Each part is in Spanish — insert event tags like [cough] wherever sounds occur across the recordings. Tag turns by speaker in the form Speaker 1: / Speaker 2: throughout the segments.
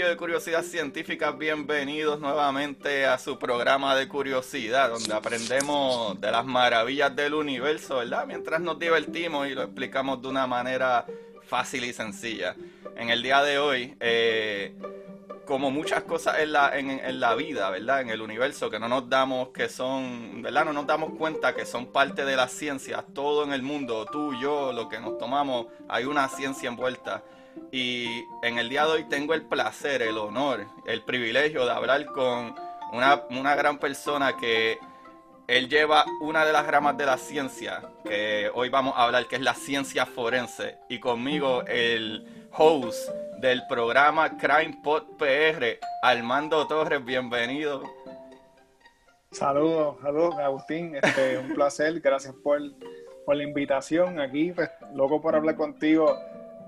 Speaker 1: Corillo de Curiosidad Científica, bienvenidos nuevamente a su programa de curiosidad, donde aprendemos de las maravillas del universo, ¿verdad? Mientras nos divertimos y lo explicamos de una manera fácil y sencilla. En el día de hoy, eh, como muchas cosas en la, en, en la vida, ¿verdad? En el universo, que no nos damos que son, ¿verdad? No nos damos cuenta que son parte de la ciencia, todo en el mundo, tú, yo, lo que nos tomamos, hay una ciencia envuelta. Y en el día de hoy tengo el placer, el honor, el privilegio de hablar con una, una gran persona que él lleva una de las ramas de la ciencia, que hoy vamos a hablar, que es la ciencia forense. Y conmigo el host del programa Crime Pod PR, Armando Torres, bienvenido.
Speaker 2: Saludos, saludos Agustín, este, un placer, gracias por, por la invitación aquí, pues, loco por hablar contigo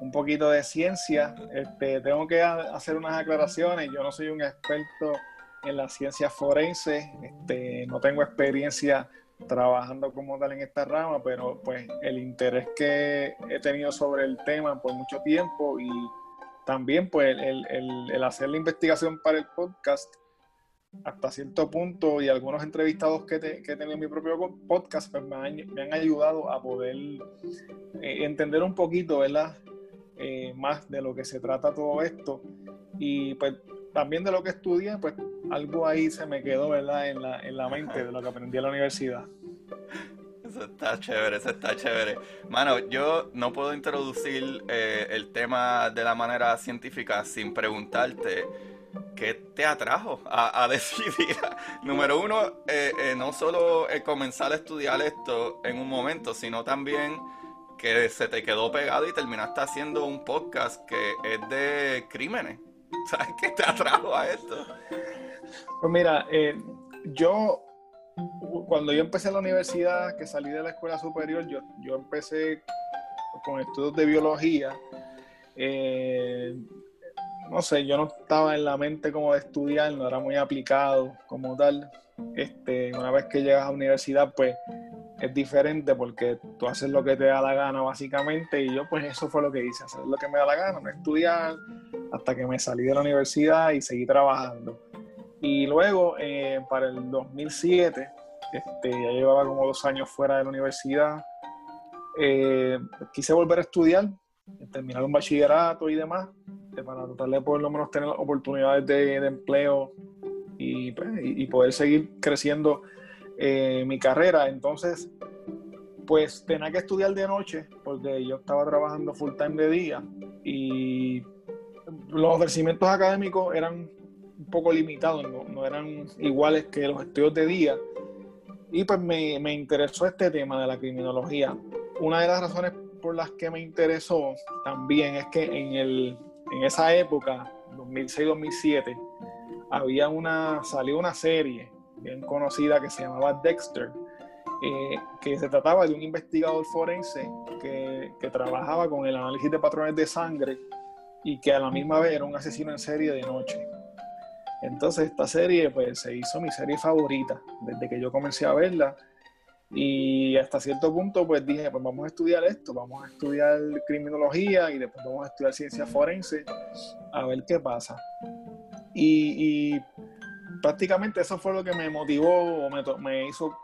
Speaker 2: un poquito de ciencia. Este, tengo que hacer unas aclaraciones. Yo no soy un experto en la ciencia forense, este, no tengo experiencia trabajando como tal en esta rama, pero pues el interés que he tenido sobre el tema por mucho tiempo y también pues el, hacer la investigación para el podcast hasta cierto punto y algunos entrevistados que, te, he tenido en mi propio podcast pues me, han, me han ayudado a poder eh, entender un poquito, ¿verdad? Eh, más de lo que se trata todo esto. Y pues también de lo que estudié, pues algo ahí se me quedó, ¿verdad? En la, en la mente de lo que aprendí en la universidad.
Speaker 1: Eso está chévere, eso está chévere. Mano, yo no puedo introducir eh, el tema de la manera científica sin preguntarte qué te atrajo a, [laughs] decidir, número uno, eh, no solo comenzar a estudiar esto en un momento, sino también que se te quedó pegado y terminaste haciendo un podcast que es de crímenes. [laughs] ¿Sabes qué te atrajo a esto?
Speaker 2: Pues mira, eh, yo cuando yo empecé la universidad, que salí de la escuela superior, yo, yo empecé con estudios de biología. Eh, no sé, yo no estaba en la mente como de estudiar, no era muy aplicado como tal. Este, una vez que llegas a la universidad, pues es diferente porque tú haces lo que te da la gana básicamente y yo pues eso fue lo que hice, hacer lo que me da la gana, no estudiar hasta que me salí de la universidad y seguí trabajando. Y luego eh, para el 2007, este, ya llevaba como dos años fuera de la universidad, eh, quise volver a estudiar, terminar un bachillerato y demás, para tratar de por lo menos tener oportunidades de, de empleo y, pues, y, y poder seguir creciendo eh, mi carrera. Entonces, pues tenía que estudiar de noche porque yo estaba trabajando full time de día y los ofrecimientos académicos eran un poco limitados, no, no eran iguales que los estudios de día. Y pues me, me, interesó este tema de la criminología. Una de las razones por las que me interesó también es que en, el, en esa época, 2006-2007, había una, salió una serie bien conocida que se llamaba Dexter, eh, que se trataba de un investigador forense que, que, trabajaba con el análisis de patrones de sangre y que a la misma vez era un asesino en serie de noche. Entonces esta serie pues se hizo mi serie favorita desde que yo comencé a verla y hasta cierto punto pues dije pues vamos a estudiar esto, vamos a estudiar criminología y después vamos a estudiar ciencia forense a ver qué pasa. Y, y prácticamente eso fue lo que me motivó o me, me hizo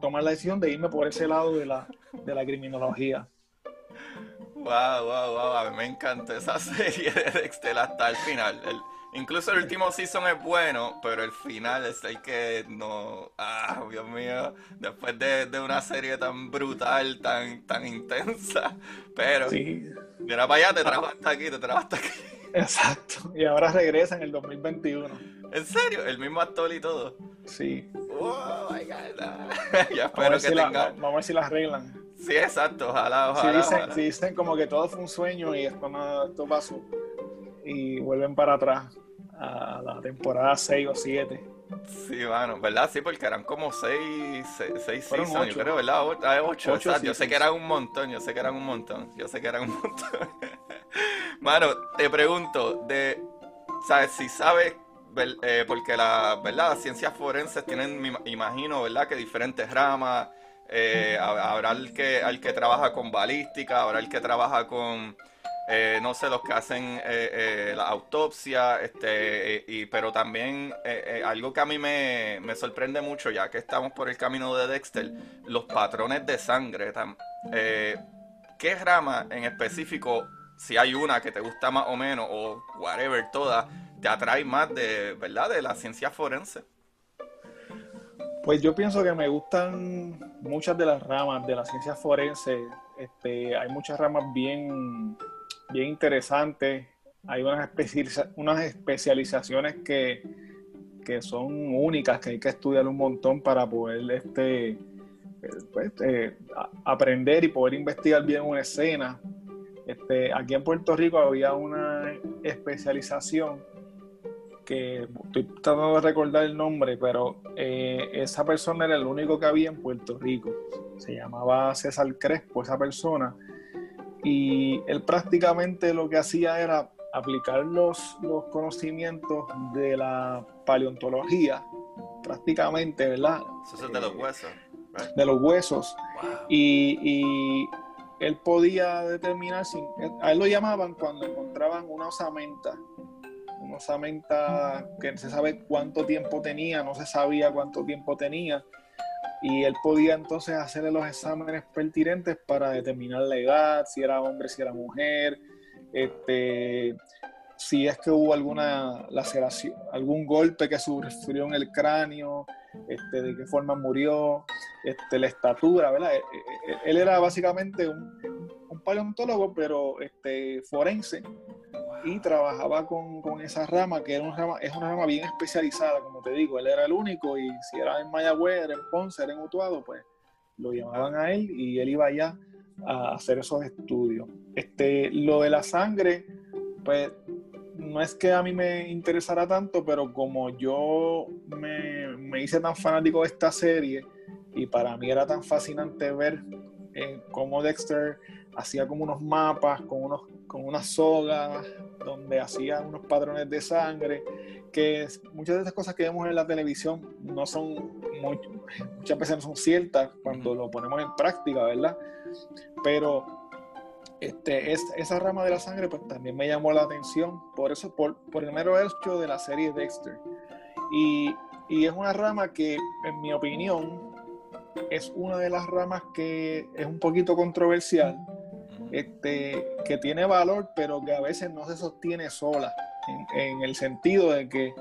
Speaker 2: tomar la decisión de irme por ese lado de la, de la criminología.
Speaker 1: Wow, wow, wow, a mí me encantó esa [laughs] serie de Dexter hasta el final. El, Incluso el último season es bueno, pero el final es el que no. Ah, Dios mío. Después de, una serie tan brutal, tan, tan intensa. Pero. Sí. Mira para allá, te trajo hasta aquí, te trajo hasta aquí. [laughs]
Speaker 2: Exacto. Y ahora regresa en el 2021.
Speaker 1: ¿En serio? ¿El mismo actor y todo?
Speaker 2: Sí.
Speaker 1: Oh my God. [laughs] ya espero que tenga.
Speaker 2: vamos a ver si las arreglan.
Speaker 1: Sí, exacto. Ojalá, ojalá.
Speaker 2: Si dicen, Si dicen como que todo fue un sueño y esto, no, esto pasó. Y vuelven para atrás a la temporada 6 o 7.
Speaker 1: Sí, bueno, ¿verdad? Sí, porque eran como 6 seis, seasons, yo creo, ¿verdad? 8, exacto. Yo sé que eran un montón, yo sé que eran un montón, yo sé que eran un montón. [laughs] Mano, te pregunto, de, ¿sabes? Si sabes, eh, porque la, ¿verdad? Las ciencias forenses tienen, me imagino, ¿verdad? Que diferentes ramas, eh, habrá el que, el que trabaja con balística, habrá el que trabaja con eh, no sé, los que hacen la autopsia, este, y, pero también algo que a mí me, sorprende mucho, ya que estamos por el camino de Dexter, los patrones de sangre. ¿Qué rama en específico, si hay una que te gusta más o menos, o whatever, todas, te atrae más de, ¿verdad?, de la ciencia forense.
Speaker 2: Pues yo pienso que me gustan muchas de las ramas de la ciencia forense. Este, hay muchas ramas bien bien interesante. Hay unas, unas especializaciones que, que, son únicas, que hay que estudiar un montón para poder este, pues, eh, aprender y poder investigar bien una escena. Este, aquí en Puerto Rico había una especialización que estoy tratando de recordar el nombre, pero eh, esa persona era el único que había en Puerto Rico. Se llamaba César Crespo, esa persona y él prácticamente lo que hacía era aplicar los, los conocimientos de la paleontología, prácticamente, ¿verdad?
Speaker 1: Eso es de los huesos.
Speaker 2: De los huesos. Y, y, él podía determinar, si, a él lo llamaban cuando encontraban una osamenta, una osamenta que no se sabe cuánto tiempo tenía, no se sabía cuánto tiempo tenía, y él podía entonces hacerle los exámenes pertinentes para determinar la edad, si era hombre, si era mujer, este, si es que hubo alguna laceración, algún golpe que sufrió en el cráneo, este, de qué forma murió, este, la estatura, ¿verdad? E, e, e, él, era básicamente un, un, paleontólogo, pero este, forense, y trabajaba con, con, esa rama, que era una rama, es una rama bien especializada, como te digo, él era el único y si era en Mayagüez, era en Ponce, era en Utuado, pues lo llamaban a él y él iba allá a hacer esos estudios. Este, lo de la sangre, pues no es que a mí me interesara tanto, pero como yo me, me hice tan fanático de esta serie y para mí era tan fascinante ver eh, cómo Dexter hacía como unos mapas con, unos, con unas sogas donde hacía unos patrones de sangre, que muchas de estas cosas que vemos en la televisión no son, muchas veces no son ciertas cuando lo ponemos en práctica, ¿verdad? Pero este, es, esa rama de la sangre pues también me llamó la atención, por eso, por, por el mero hecho de la serie Dexter. Y, y es una rama que, en mi opinión, es una de las ramas que es un poquito controversial, este, que tiene valor, pero que a veces no se sostiene sola, en, el sentido de que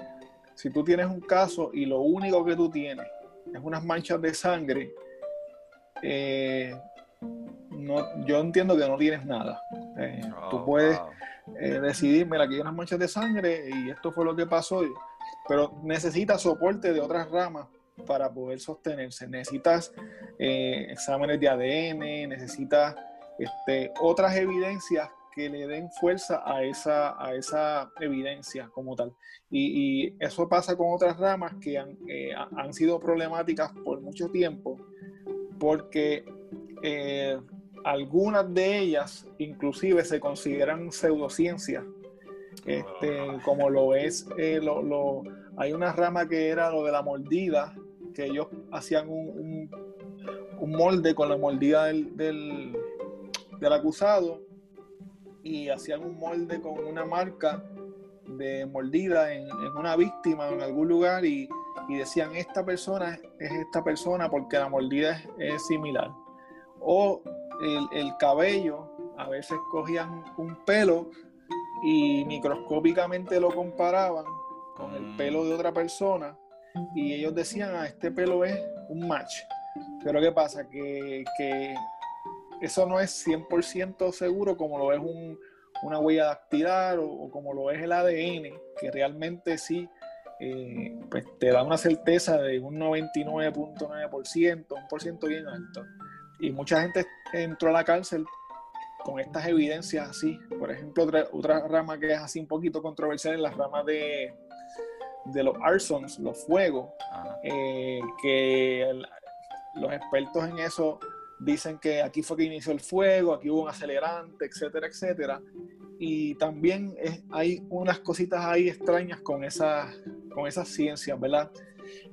Speaker 2: si tú tienes un caso y lo único que tú tienes es unas manchas de sangre, eh, no, yo entiendo que no tienes nada. Eh, tú oh, puedes eh, decidir, mira, aquí hay unas manchas de sangre y esto fue lo que pasó, pero necesitas soporte de otras ramas para poder sostenerse. Necesitas exámenes de ADN, necesitas este, otras evidencias que le den fuerza a esa, a esa evidencia como tal. Y, eso pasa con otras ramas que han, eh, han, sido problemáticas por mucho tiempo, porque eh, algunas de ellas inclusive se consideran pseudociencias, este, como lo es, eh, lo, hay una rama que era lo de la mordida, que ellos hacían un, un, molde con la mordida del del acusado y hacían un molde con una marca de mordida en, una víctima en algún lugar y, decían esta persona es esta persona porque la mordida es, similar. O el, cabello, a veces cogían un pelo y microscópicamente lo comparaban con el pelo de otra persona y ellos decían, ah, este pelo es un match. Pero ¿qué pasa? Que, eso no es 100% seguro como lo es una huella dactilar o, como lo es el ADN, que realmente sí eh, pues te da una certeza de un 99.9%, un por ciento bien alto. Y mucha gente entró a la cárcel con estas evidencias así. Por ejemplo, otra, rama que es así un poquito controversial es la rama de, de los arsons, los fuegos, eh, que los expertos en eso dicen que aquí fue que inició el fuego, aquí hubo un acelerante, etcétera, etcétera. Y también hay unas cositas ahí extrañas con esas, con esas ciencias, ¿verdad?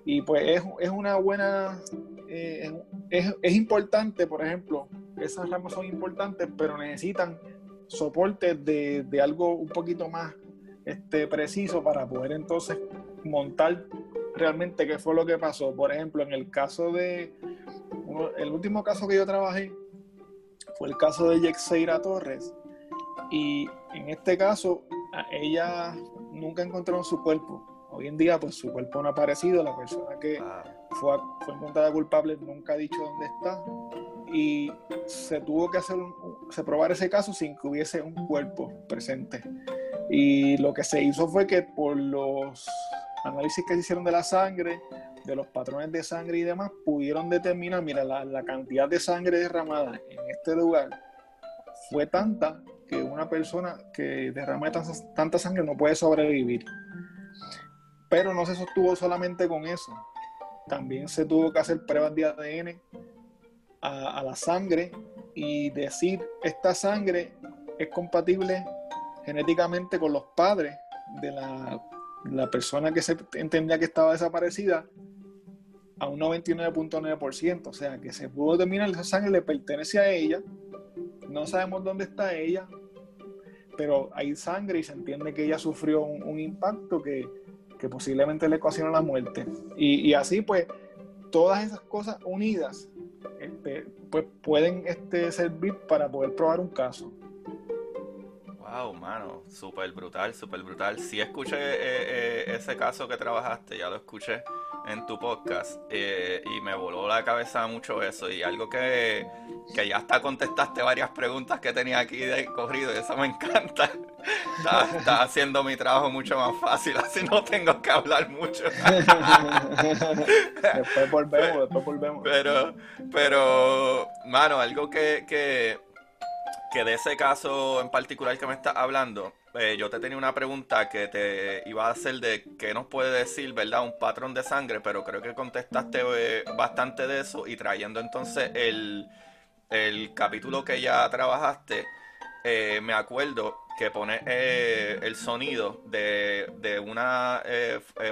Speaker 2: Y pues es, es una buena, eh, es, es, importante, por ejemplo, esas ramas son importantes, pero necesitan soporte de, de algo un poquito más este, preciso para poder entonces montar realmente qué fue lo que pasó. Por ejemplo, en el caso de, el último caso que yo trabajé fue el caso de Yexeira Torres. Y en este caso, ella nunca encontraron su cuerpo. Hoy en día, pues su cuerpo no ha aparecido. La persona que fue, fue encontrada culpable nunca ha dicho dónde está. Y se tuvo que hacer se probar ese caso sin que hubiese un cuerpo presente. Y lo que se hizo fue que por los análisis que se hicieron de la sangre, de los patrones de sangre y demás, pudieron determinar, mira, la, cantidad de sangre derramada en este lugar fue tanta que una persona que derrama tanta, sangre no puede sobrevivir. Pero no se sostuvo solamente con eso. También se tuvo que hacer pruebas de ADN a, la sangre y decir, esta sangre es compatible genéticamente con los padres de la, persona que se entendía que estaba desaparecida a un 99.9%, o sea que se pudo determinar esa sangre le pertenece a ella, no sabemos dónde está ella, pero hay sangre y se entiende que ella sufrió un, impacto que, posiblemente le ocasionó la muerte. Y, así pues, todas esas cosas unidas este, pues pueden este, servir para poder probar un caso.
Speaker 1: Wow, mano, súper brutal, súper brutal. Sí escuché eh, eh, ese caso que trabajaste, ya lo escuché en tu podcast eh, y me voló la cabeza mucho eso y algo que, ya hasta contestaste varias preguntas que tenía aquí de corrido y eso me [laughs] encanta. Estás haciendo mi trabajo mucho más fácil, así no tengo que hablar mucho. [laughs]
Speaker 2: después volvemos, después volvemos.
Speaker 1: Pero, pero, mano, algo que, que que de ese caso en particular que me estás hablando, eh, yo te tenía una pregunta que te iba a hacer de qué nos puede decir, ¿verdad? Un patrón de sangre, pero creo que contestaste eh, bastante de eso y trayendo entonces el, capítulo que ya trabajaste, eh, me acuerdo que pone el sonido de, de una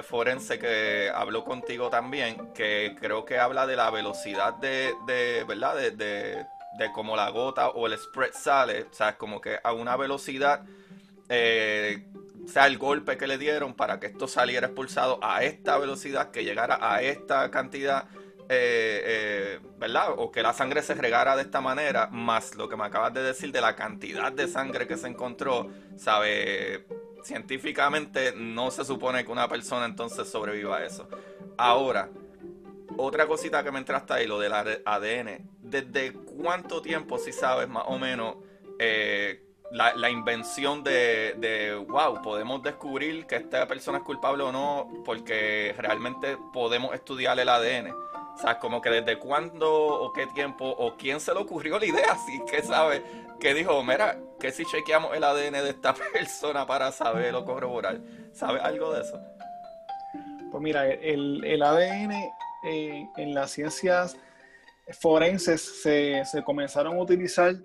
Speaker 1: forense que habló contigo también, que creo que habla de la velocidad de, de ¿verdad? de de cómo la gota o el spread sale, o sea, como que a una velocidad, eh, o sea, el golpe que le dieron para que esto saliera expulsado a esta velocidad, que llegara a esta cantidad, eh, eh, ¿verdad? O que la sangre se regara de esta manera, más lo que me acabas de decir de la cantidad de sangre que se encontró, ¿sabe? Científicamente no se supone que una persona entonces sobreviva a eso. Ahora, otra cosita que me entraste ahí, lo del ADN. ¿Desde cuánto tiempo, si sabes más o menos, eh, la, invención de, wow, podemos descubrir que esta persona es culpable o no, porque realmente podemos estudiar el ADN? O sea, como que desde cuándo o qué tiempo o quién se le ocurrió la idea, así que sabe, que dijo, mira, que si chequeamos el ADN de esta [laughs] persona para saber o corroborar. ¿Sabes algo de eso?
Speaker 2: Pues mira, el, el ADN en las ciencias forenses se, comenzaron a utilizar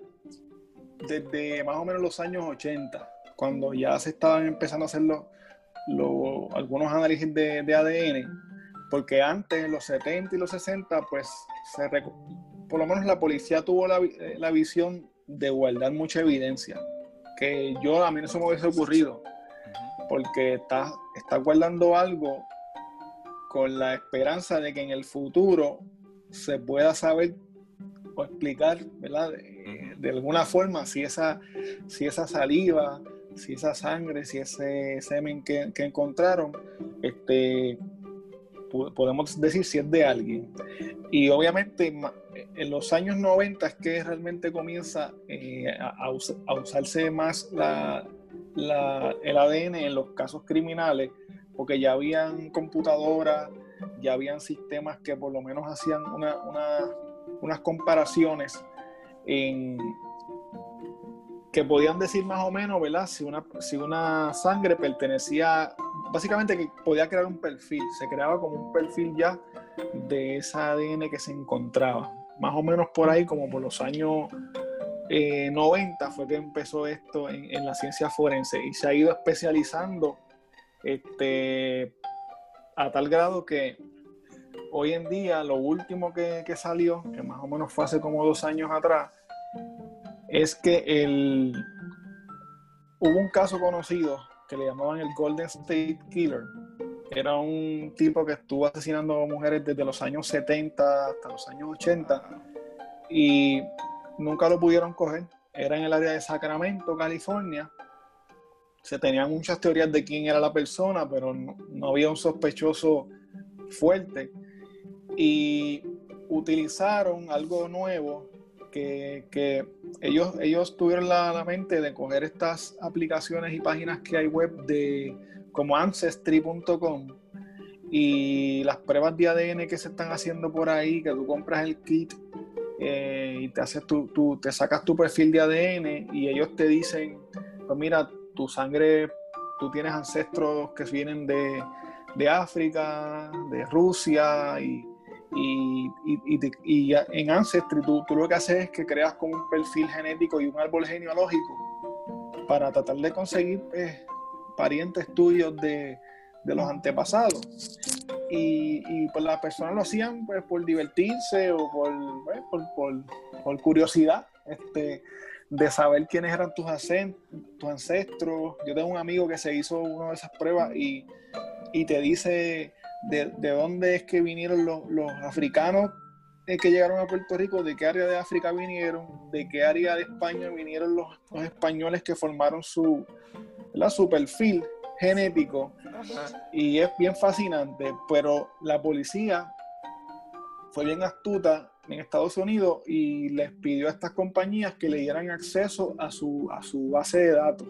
Speaker 2: desde más o menos los años 80, cuando ya se estaban empezando a hacer algunos análisis de, ADN, porque antes, en los 70 y los 60, pues se, por lo menos la policía tuvo la, la, visión de guardar mucha evidencia, que yo a mí no se me hubiese ocurrido, porque está, está guardando algo con la esperanza de que en el futuro se pueda saber o explicar, ¿verdad? De, alguna forma si esa, si esa saliva si esa sangre, si ese semen que, encontraron, este, podemos decir si es de alguien. Y obviamente en los años 90 es que realmente comienza eh, a, usarse más el ADN en los casos criminales, porque ya habían computadoras, ya habían sistemas que por lo menos hacían unas comparaciones en, que podían decir más o menos, ¿verdad? Si una, si una sangre pertenecía, básicamente que podía crear un perfil, se creaba como un perfil ya de esa ADN que se encontraba. Más o menos por ahí, como por los años 90 eh, fue que empezó esto en, la ciencia forense y se ha ido especializando este, a tal grado que hoy en día lo último que, que salió, que más o menos fue hace como dos años atrás, es que el, hubo un caso conocido que le llamaban el Golden State Killer. Era un tipo que estuvo asesinando a mujeres desde los años 70 hasta los años 80 y nunca lo pudieron coger. Era en el área de Sacramento, California. Se tenían muchas teorías de quién era la persona, pero no, había un sospechoso fuerte. Y utilizaron algo nuevo que, ellos, ellos tuvieron la, mente de coger estas aplicaciones y páginas que hay web de como ancestry.com y las pruebas de ADN que se están haciendo por ahí, que tú compras el kit eh, y te haces tu, te sacas tu perfil de ADN y ellos te dicen, pues mira, tu sangre, tú tienes ancestros que vienen de, de África, de Rusia y y, en Ancestry tú, lo que haces es que creas como un perfil genético y un árbol genealógico para tratar de conseguir pues, parientes tuyos de, los antepasados. Y, pues las personas lo hacían pues, por divertirse o por, pues, por, curiosidad este, de saber quiénes eran tus, tus ancestros. Yo tengo un amigo que se hizo una de esas pruebas y, y te dice de, dónde es que vinieron los, africanos que llegaron a Puerto Rico, de qué área de África vinieron, de qué área de España vinieron los, españoles que formaron su, su perfil genético. Y es bien fascinante, pero la policía fue bien astuta en Estados Unidos y les pidió a estas compañías que le dieran acceso a su, a su base de datos.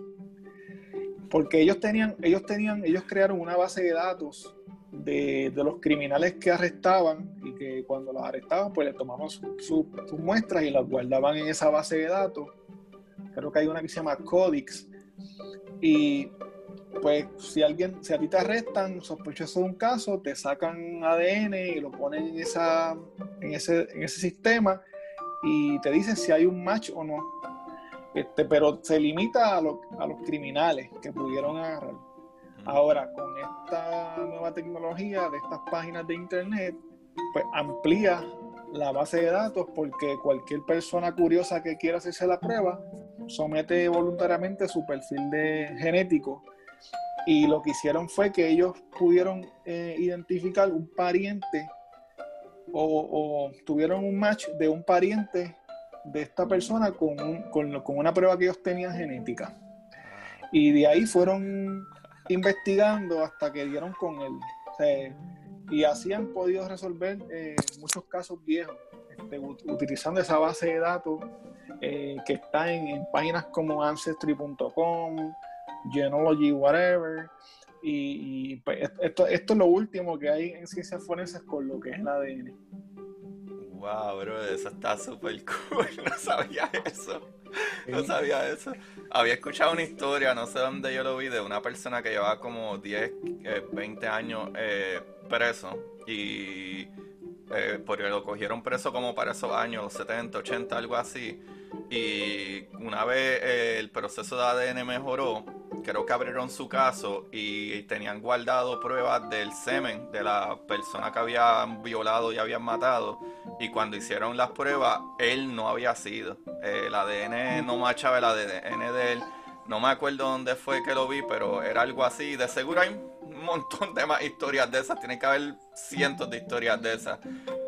Speaker 2: Porque ellos tenían, ellos tenían, ellos crearon una base de datos de, los criminales que arrestaban y que cuando los arrestaban pues le tomaban sus muestras y las guardaban en esa base de datos. Creo que hay una que se llama Codix. Y pues si alguien, si a ti te arrestan sospechoso de un caso, te sacan ADN y lo ponen en, esa, en, ese, en ese sistema y te dicen si hay un match o no. Este, pero se limita a, a los criminales que pudieron agarrar. Ahora, con esta nueva tecnología de estas páginas de internet, pues amplía la base de datos porque cualquier persona curiosa que quiera hacerse la prueba somete voluntariamente su perfil de genético y lo que hicieron fue que ellos pudieron eh, identificar un pariente o, tuvieron un match de un pariente de esta persona con, con, una prueba que ellos tenían genética. Y de ahí fueron investigando hasta que dieron con él. y así han podido resolver eh, muchos casos viejos, este, utilizando esa base de datos eh, que está en, páginas como Ancestry.com, Genealogy, whatever. Y, pues, esto, esto es lo último que hay en ciencias forenses con lo que es el ADN.
Speaker 1: Wow, bro, eso está súper cool. [laughs] No sabía eso. No sabía eso. Había escuchado una historia, no sé dónde yo lo vi, de una persona que llevaba como 10, 20 eh, años eh, preso y eh, porque lo cogieron preso como para esos años, 70, 80, algo así. Y una vez el proceso de ADN mejoró, creo que abrieron su caso y tenían guardado pruebas del semen de la persona que habían violado y habían matado. Y cuando hicieron las pruebas, él no había sido. el ADN no machaba el ADN de él. No me acuerdo dónde fue que lo vi, pero era algo así. De seguro hay un montón de más historias de esas. Tiene que haber cientos de historias de esas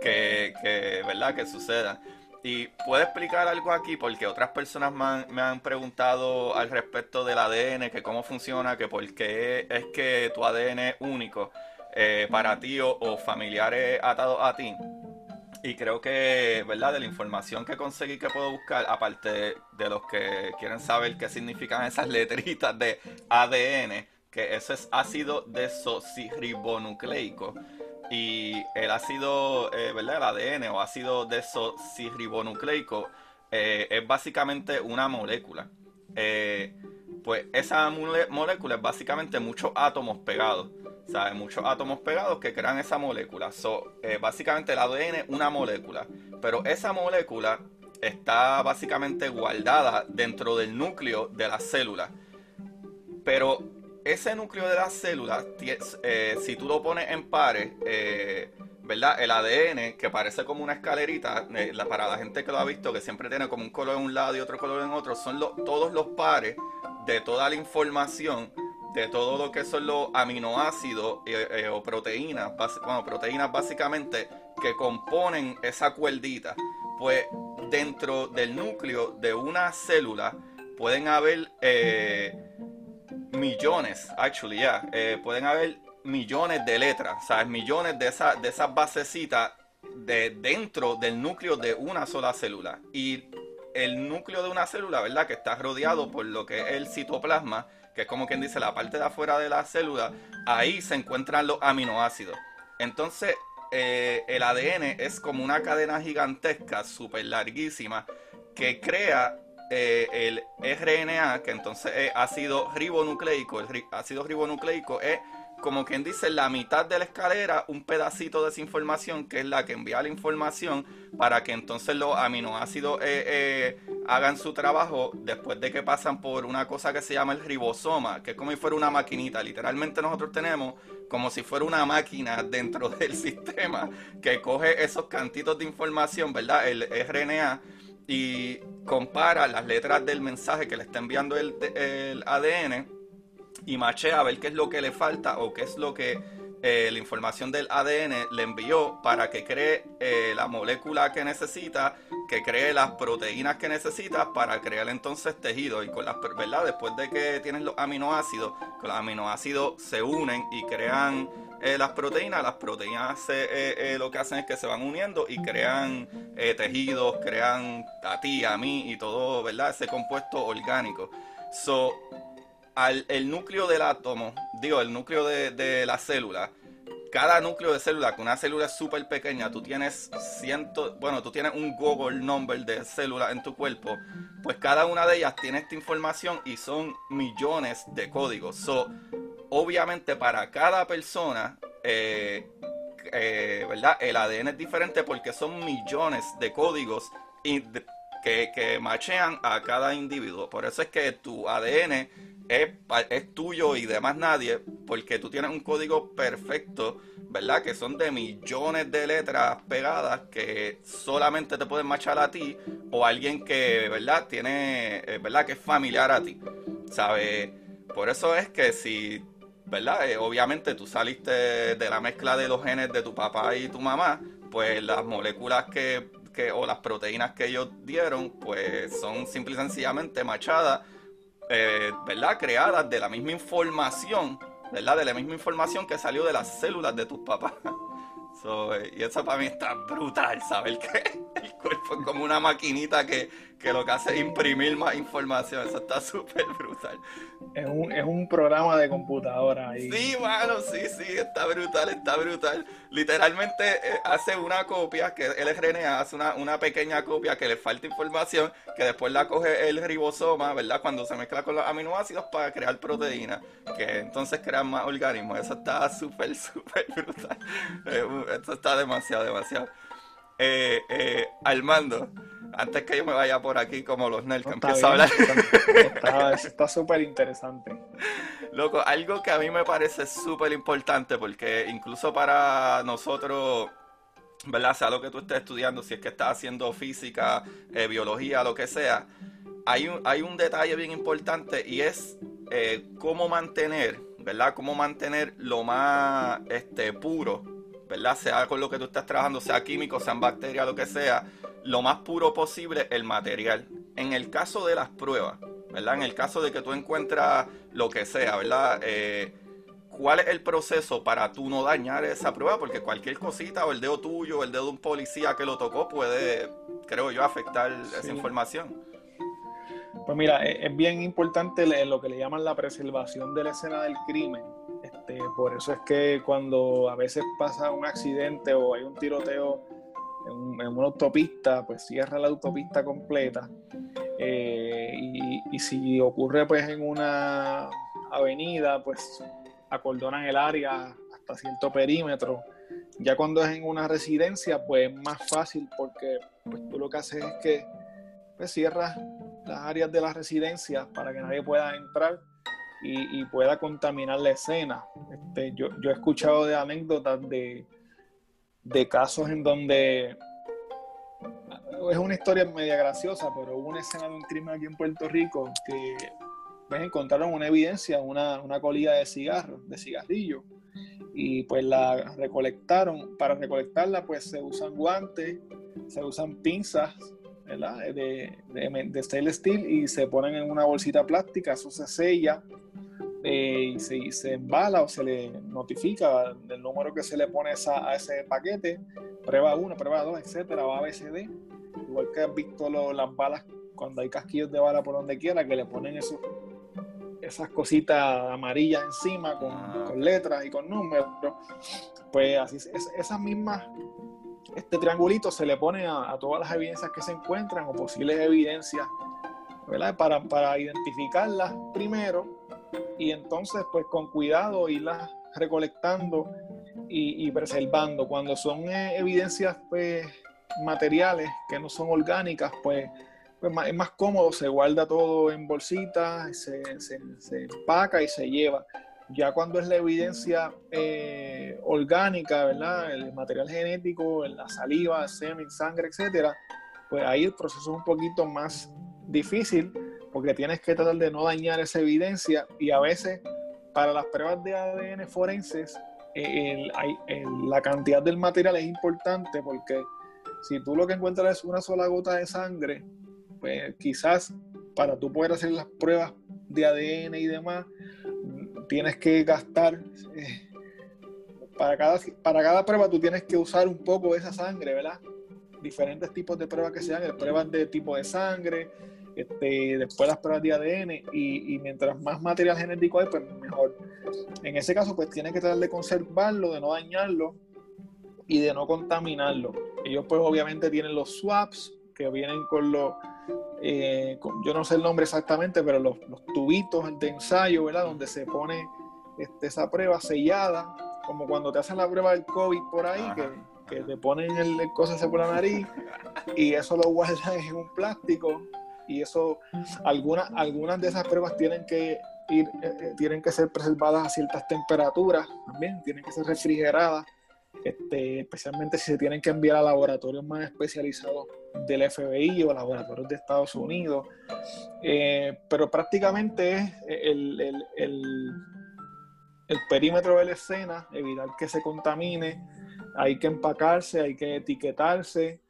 Speaker 1: que ¿verdad? Que sucedan. Y puede explicar algo aquí porque otras personas me han, preguntado al respecto del ADN, que cómo funciona, que por qué es que tu ADN es único eh, para ti o, familiares atados a ti. Y creo que, ¿verdad? De la información que conseguí que puedo buscar, aparte de los que quieren saber qué significan esas [laughs] letritas de ADN, que eso es ácido desoxirribonucleico. Y el ácido, eh, ¿verdad? El ADN o ácido desoxirribonucleico eh, es básicamente una molécula. Eh, pues esa molécula es básicamente muchos átomos pegados. ¿Sabes? Muchos átomos pegados que crean esa molécula. So, básicamente el ADN es una molécula. Pero esa molécula está básicamente guardada dentro del núcleo de la célula. Pero ese núcleo de las células, eh, si tú lo pones en pares, eh, ¿verdad? El ADN, que parece como una escalerita, eh, para la gente que lo ha visto, que siempre tiene como un color en un lado y otro color en otro, son todos los pares de toda la información, de todo lo que son los aminoácidos o proteínas, bueno, proteínas básicamente, que componen esa cuerdita. Pues dentro del núcleo de una célula pueden haber millones, actually, ya, eh, pueden haber millones de letras, ¿sabes? Millones de, esas de esas basecitas de dentro del núcleo de una sola célula. Y el núcleo de una célula, ¿verdad? Que está rodeado por lo que es el citoplasma, que es como quien dice la parte de afuera de la célula, ahí se encuentran los aminoácidos. Entonces, eh, el ADN es como una cadena gigantesca, súper larguísima, que crea eh, el RNA, que entonces es ácido ribonucleico, el ácido ribonucleico es como quien dice la mitad de la escalera, un pedacito de esa información que es la que envía la información para que entonces los aminoácidos eh, eh, hagan su trabajo después de que pasan por una cosa que se llama el ribosoma, que es como si fuera una maquinita. Literalmente nosotros tenemos como si fuera una máquina dentro [laughs] del sistema que coge esos cantitos de información, ¿verdad? El RNA y compara las letras del mensaje que le está enviando el, ADN y machea a ver qué es lo que le falta o qué es lo que eh, la información del ADN le envió para que cree eh, la molécula que necesita, que cree las proteínas que necesita para crear entonces tejido. Y con las, ¿verdad? Después de que tienes los aminoácidos, los aminoácidos se unen y crean eh, las proteínas, las proteínas eh, eh, lo que hacen es que se van uniendo y crean tejidos, crean a ti, a mí y todo, ¿verdad? Ese compuesto orgánico. So, al, el núcleo del átomo, digo, el núcleo de, la célula, cada núcleo de célula, que una célula es súper pequeña, tú tienes ciento, bueno, tú tienes un Google number de células en tu cuerpo, pues cada una de ellas tiene esta información y son millones de códigos. So, obviamente para cada persona, eh, eh, ¿verdad? El ADN es diferente porque son millones de códigos que, que machean a cada individuo. Por eso es que tu ADN es, es, tuyo y de más nadie, porque tú tienes un código perfecto, ¿verdad? Que son de millones de letras pegadas que solamente te pueden machar a ti o alguien que, ¿verdad? Tiene, eh, ¿verdad? Que es familiar a ti, ¿sabes? Por eso es que si ¿verdad? Eh, obviamente tú saliste de la mezcla de los genes de tu papá y tu mamá, pues las moléculas que, o las proteínas que ellos dieron, pues son simple y sencillamente machadas, eh, ¿verdad? Creadas de la misma información, ¿verdad? De la misma información que salió de las células de tus papás. [laughs] Eh, y eso para mí está brutal, saber que [laughs] el cuerpo es como una maquinita que, que lo que hace es imprimir más información. Eso está súper brutal.
Speaker 2: Es un, es un programa de computadora ahí.
Speaker 1: Sí, bueno, sí, sí, está brutal, está brutal. Literalmente eh, hace una copia, que el RNA hace una, una pequeña copia que le falta información, que después la coge el ribosoma, ¿verdad? Cuando se mezcla con los aminoácidos para crear proteínas, que entonces crean más organismos. Eso está súper, [laughs] súper brutal. Eso está demasiado, demasiado. Eh, eh, Armando, antes que yo me vaya por aquí como los nerds que empiezo a hablar.
Speaker 2: Está súper [laughs] interesante.
Speaker 1: Loco, algo que a mí me parece súper importante porque incluso para nosotros, ¿verdad? Sea lo que tú estés estudiando, si es que estás haciendo física, eh, biología, lo que sea, hay un, hay un detalle bien importante y es eh, cómo mantener, ¿verdad? Cómo mantener lo más este, puro ¿verdad? Sea con lo que tú estás trabajando, sea químico, sean bacterias, lo que sea, lo más puro posible el material. En el caso de las pruebas, ¿verdad? En el caso de que tú encuentras lo que sea, ¿verdad? Eh, ¿Cuál es el proceso para tú no dañar esa prueba? Porque cualquier cosita, o el dedo tuyo, o el dedo de un policía que lo tocó, puede, creo yo, afectar esa información.
Speaker 2: Pues mira, e, es bien importante lo que le llaman la preservación de la escena del crimen. Este, por eso es que cuando a veces pasa un accidente o hay un tiroteo en, una autopista, pues cierra la autopista completa. Eh, y, si ocurre pues en una avenida, pues acordonan el área hasta cierto perímetro. Ya cuando es en una residencia, pues es más fácil porque pues, tú lo que haces es que pues, cierras las áreas de la residencia para que nadie pueda entrar y, pueda contaminar la escena. Este, yo, yo, he escuchado de anécdotas de, casos en donde es una historia media graciosa, pero hubo una escena de un crimen aquí en Puerto Rico que pues, encontraron una evidencia, una, una colilla de cigarros, de cigarrillo, y pues la recolectaron. Para recolectarla, pues se usan guantes, se usan pinzas De, de, de stainless steel y se ponen en una bolsita plástica, eso se sella eh, y se, se, embala o se le notifica del número que se le pone esa, a ese paquete, prueba 1, prueba 2, etcétera, va a BCD. Igual que has visto las balas cuando hay casquillos de bala por donde quiera, que le ponen esos, esas cositas amarillas encima con, ah. con letras y con números. Pues así, es, esas mismas este triangulito se le pone a, todas las evidencias que se encuentran o posibles evidencias, ¿verdad? Para, para identificarlas primero y entonces pues con cuidado irlas recolectando y, preservando. Cuando son eh, evidencias pues materiales que no son orgánicas, pues, pues es más cómodo, se guarda todo en bolsitas, se, se, empaca y se lleva. Ya cuando es la evidencia eh, orgánica, ¿verdad? El material genético, la saliva, semen, sangre, etcétera, pues ahí el proceso es un poquito más difícil porque tienes que tratar de no dañar esa evidencia y a veces para las pruebas de ADN forenses la cantidad del material es importante porque si tú lo que encuentras es una sola gota de sangre, pues quizás para tú poder hacer las pruebas de ADN y demás, tienes que gastar, eh, para, cada, para cada prueba tú tienes que usar un poco de esa sangre, ¿verdad? Diferentes tipos de pruebas que sean, pruebas de tipo de sangre, este, después las pruebas de ADN y, mientras más material genético hay, pues mejor. En ese caso, pues tiene que tratar de conservarlo, de no dañarlo y de no contaminarlo. Ellos pues obviamente tienen los swaps que vienen con los, eh, yo no sé el nombre exactamente, pero los, tubitos de ensayo, ¿verdad? Donde se pone este, esa prueba sellada, como cuando te hacen la prueba del COVID por ahí, que, que, te ponen el, el cosa por la nariz y eso lo guardan en un plástico y eso, algunas, algunas de esas pruebas tienen que ir, eh, eh, tienen que ser preservadas a ciertas temperaturas también, tienen que ser refrigeradas, este, especialmente si se tienen que enviar a laboratorios más especializados del FBI o laboratorios de Estados Unidos. Eh, pero prácticamente es el, el, el, el perímetro de la escena, evitar que se contamine, hay que empacarse, hay que etiquetarse,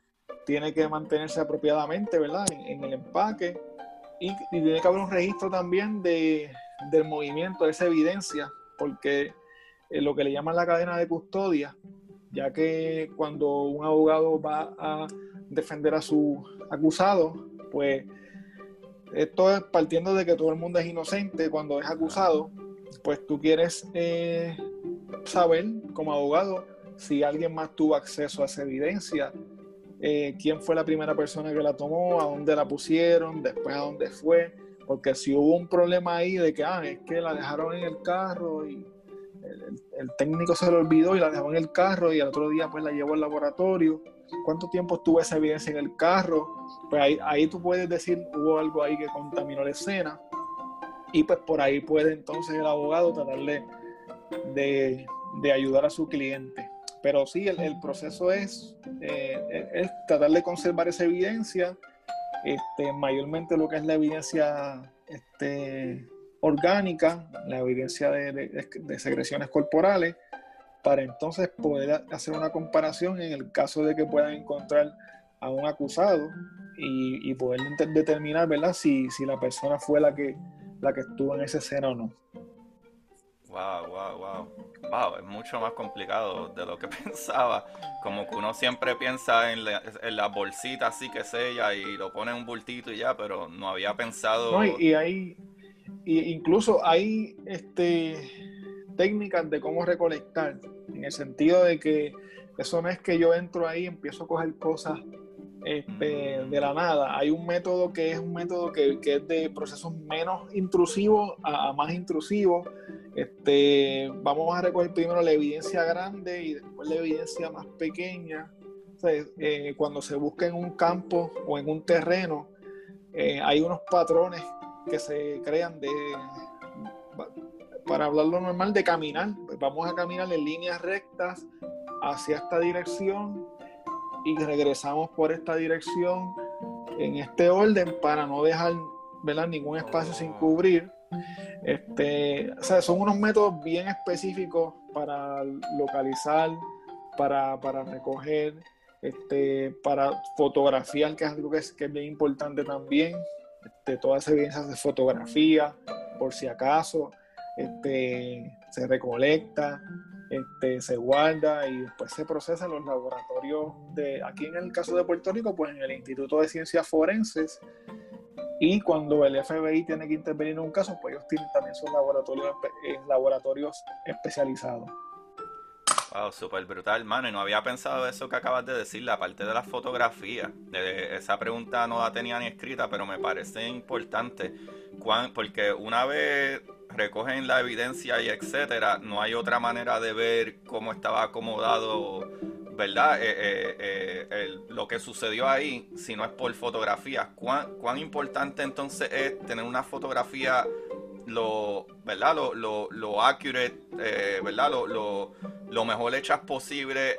Speaker 2: tiene que mantenerse apropiadamente, ¿verdad? En, el empaque. Y, tiene que haber un registro también de, del movimiento, de esa evidencia, porque eh, lo que le llaman la cadena de custodia, ya que cuando un abogado va a defender a su acusado, pues esto es partiendo de que todo el mundo es inocente cuando es acusado, pues tú quieres eh, saber como abogado si alguien más tuvo acceso a esa evidencia, eh, quién fue la primera persona que la tomó, a dónde la pusieron, después a dónde fue, porque si hubo un problema ahí de que, ah, es que la dejaron en el carro y el, técnico se lo olvidó y la dejó en el carro y al otro día pues la llevó al laboratorio, ¿cuánto tiempo estuvo esa evidencia en el carro? Pues ahí, ahí tú puedes decir, hubo algo ahí que contaminó la escena y pues por ahí puede entonces el abogado tratar de, de ayudar a su cliente. Pero sí, el, proceso es, eh, es, tratar de conservar esa evidencia, este, mayormente lo que es la evidencia este, orgánica, la evidencia de, secreciones corporales, para entonces poder hacer una comparación en el caso de que puedan encontrar a un acusado y, poder determinar ¿verdad? Si, si la persona fue la que, la que estuvo en esa escena o no.
Speaker 1: Wow, wow, wow. Wow, es mucho más complicado de lo que [laughs] pensaba. Como que uno siempre piensa en la, en bolsita así que sella y lo pone en un bultito y ya, pero no había pensado.
Speaker 2: No, y, hay, incluso hay este técnicas de cómo recolectar, en el sentido de que eso no es que yo entro ahí y empiezo a coger cosas este, de la nada. Hay un método que es un método que, es de procesos menos intrusivos a, más intrusivos. Este, vamos a recoger primero la evidencia grande y después la evidencia más pequeña. Eh, cuando se busca en un campo o en un terreno, eh, hay unos patrones que se crean de, para hablarlo normal, de caminar. Vamos a caminar en líneas rectas hacia esta dirección y regresamos por esta dirección en este orden para no dejar ningún espacio sin cubrir. Este, son unos métodos bien específicos para localizar, para, recoger, este, para fotografiar, que es algo que es, que es bien importante también. Este, todas esas evidencias de fotografía, por si acaso, este, se recolecta, este, se guarda y después se procesa en los laboratorios de, aquí en el caso de Puerto Rico, pues en el Instituto de Ciencias Forenses. Y cuando el FBI tiene que intervenir en un caso, pues ellos tienen también sus laboratorios, eh, laboratorios especializados.
Speaker 1: Wow, súper brutal, mano. Y no había pensado eso que acabas de decir, la parte de la fotografía. Esa pregunta no la tenía ni escrita, pero me parece importante. Porque una vez recogen la evidencia y etcétera, no hay otra manera de ver cómo estaba acomodado, ¿verdad? Eh, eh, eh, lo que sucedió ahí, si no es por fotografías. ¿Cuán, ¿Cuán, importante entonces es tener una fotografía lo, ¿verdad? Lo, lo, lo accurate, ¿verdad? Lo, lo, lo, mejor hechas posible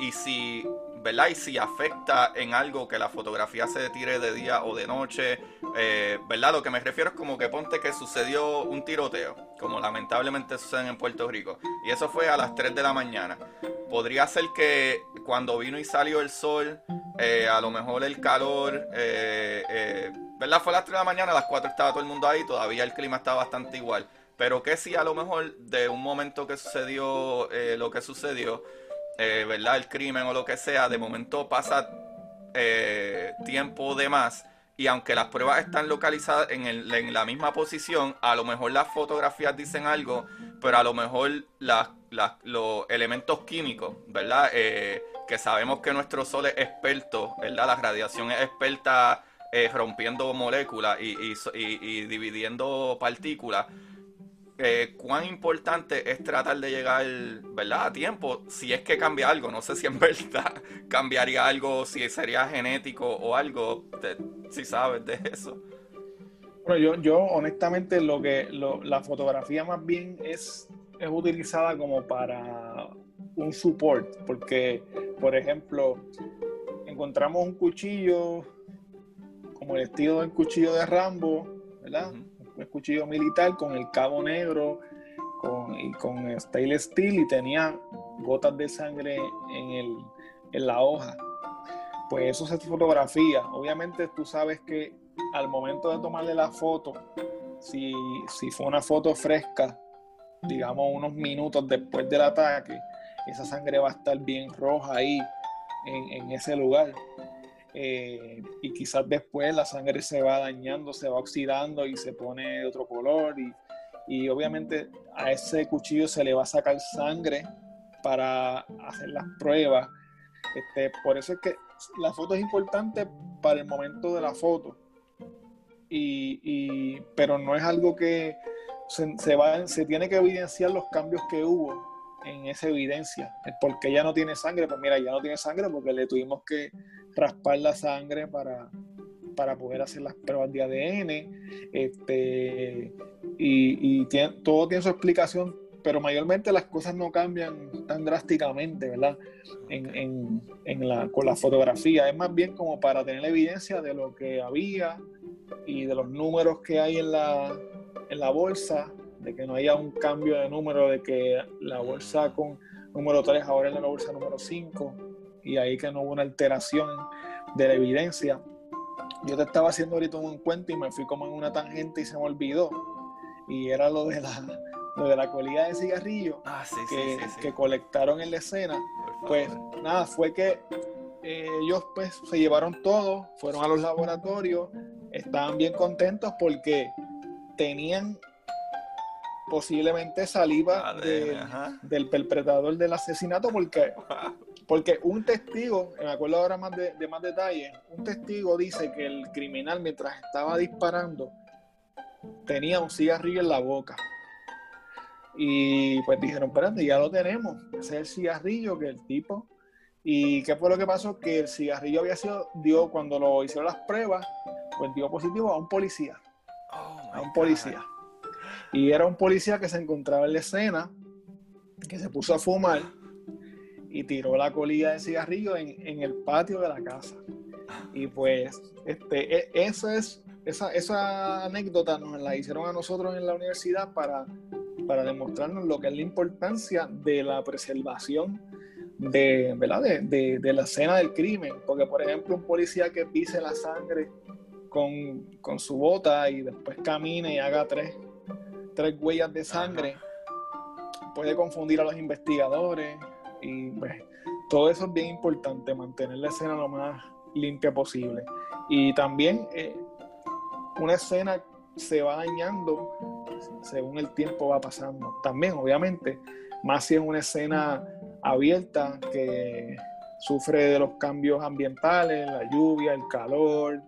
Speaker 1: y si ¿verdad? Y si afecta en algo que la fotografía se tire de día o de noche, eh, ¿verdad? Lo que me refiero es como que ponte que sucedió un tiroteo, como lamentablemente sucede en Puerto Rico, y eso fue a las 3 de la mañana. Podría ser que cuando vino y salió el sol, eh, a lo mejor el calor, eh, ¿verdad? Fue a las 3 de la mañana, a las 4 estaba todo el mundo ahí, todavía el clima está bastante igual. Pero que si a lo mejor de un momento que sucedió lo que sucedió, eh, ¿verdad? El crimen o lo que sea, de momento pasa eh, tiempo de más y aunque las pruebas están localizadas en, el, en, la misma posición, a lo mejor las fotografías dicen algo, pero a lo mejor los elementos químicos, ¿verdad? Eh, que sabemos que nuestro Sol es experto, ¿verdad? La radiación es experta rompiendo moléculas y, y, y dividiendo partículas eh, cuán importante es tratar de llegar, ¿verdad? A tiempo, si es que cambia algo. No sé si en [laughs] verdad cambiaría algo, si sería genético o algo, si sabes de eso.
Speaker 2: Bueno, yo, yo honestamente lo que la fotografía más bien es, es utilizada como para un support, porque, por ejemplo, encontramos un cuchillo como el estilo del cuchillo de Rambo, ¿verdad? Un cuchillo militar con el cabo negro y con stainless steel y tenía gotas de sangre en, el, en la hoja. Pues eso se fotografía. Obviamente tú sabes que al momento de tomarle la foto, si, si fue una foto fresca, digamos unos minutos después del ataque, esa sangre va a estar bien roja ahí en, en ese lugar. Eh, y quizás después la sangre se va dañando, se va oxidando y se pone de otro color y, y obviamente a ese cuchillo se le va a sacar sangre para hacer las pruebas. Este, por eso es que la foto es importante para el momento de la foto, y, y pero no es algo que se, se, va, se tiene que evidenciar los cambios que hubo en esa evidencia. porque ya no tiene sangre, pues mira, ya no tiene sangre porque le tuvimos que raspar la sangre para, para poder hacer las pruebas de ADN. Este, y, todo tiene su explicación, pero mayormente las cosas no cambian tan drásticamente, ¿verdad? En, la, con la fotografía. Es más bien como para tener evidencia de lo que había y de los números que hay en la, en la bolsa, de que no haya un cambio de número, de que la bolsa con número 3, ahora en la bolsa número 5, y ahí que no hubo una alteración de la evidencia. Yo te estaba haciendo ahorita un cuento y me fui como en una tangente y se me olvidó. Y era lo de la, lo de la colilla de cigarrillo
Speaker 1: ah,
Speaker 2: que, que, colectaron en la escena. Pues nada, fue que eh, ellos pues se llevaron todo, fueron a los laboratorios, estaban bien contentos porque tenían posiblemente saliva del perpetrador del asesinato porque, [laughs] porque un testigo, me acuerdo ahora más de, más detalles, un testigo dice que el criminal mientras estaba disparando tenía un cigarrillo en la boca. Y pues dijeron, espérate, ya lo tenemos. Ese es el cigarrillo que el tipo. ¿Y qué fue lo que pasó? Que el cigarrillo había sido, dio, cuando lo hicieron las pruebas, pues dio positivo a un policía. Oh a un policía. Y era un policía que se encontraba en la escena, que se puso a fumar y tiró la colilla de cigarrillo en, el patio de la casa. Y pues, este, e, esa, es, esa, esa anécdota nos la hicieron a nosotros en la universidad para, para demostrarnos lo que es la importancia de la preservación de, ¿verdad? De, de, la escena del crimen. Porque, por ejemplo, un policía que pise la sangre con, con, su bota y después camine y haga tres tres huellas de sangre puede confundir a los investigadores y pues, todo eso es bien importante, mantener la escena lo más limpia posible. Y también eh, una escena se va dañando según el tiempo va pasando. También, obviamente, más si es una escena abierta que sufre de los cambios ambientales, la lluvia, el calor,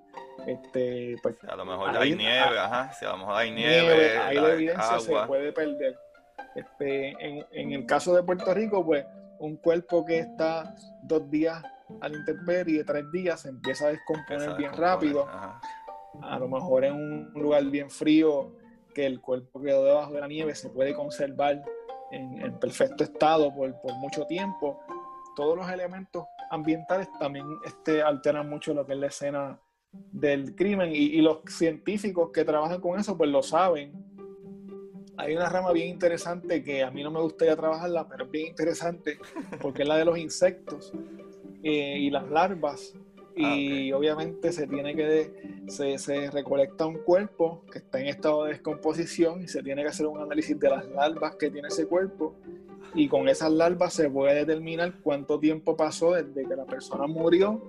Speaker 2: este, pues,
Speaker 1: a lo mejor hay nieve, ajá, si a lo mejor hay nieve,
Speaker 2: ahí la, evidencia se puede perder. Este, en, en, el caso de Puerto Rico, pues un cuerpo que está dos días al intemperie, tres días, se empieza a descomponer bien rápido. A lo mejor en un lugar bien frío, que el cuerpo quedó debajo de la nieve, se puede conservar en, en perfecto estado por, por, mucho tiempo. Todos los elementos ambientales también este, alteran mucho lo que es la escena del crimen y, los científicos que trabajan con eso pues lo saben. Hay una rama bien interesante que a mí no me gustaría trabajarla, pero es bien interesante porque es la de los insectos eh, y las larvas. Y ah, obviamente se tiene que, se, se, recolecta un cuerpo que está en estado de descomposición y se tiene que hacer un análisis de las larvas que tiene ese cuerpo. Y con esas larvas se puede determinar cuánto tiempo pasó desde que la persona murió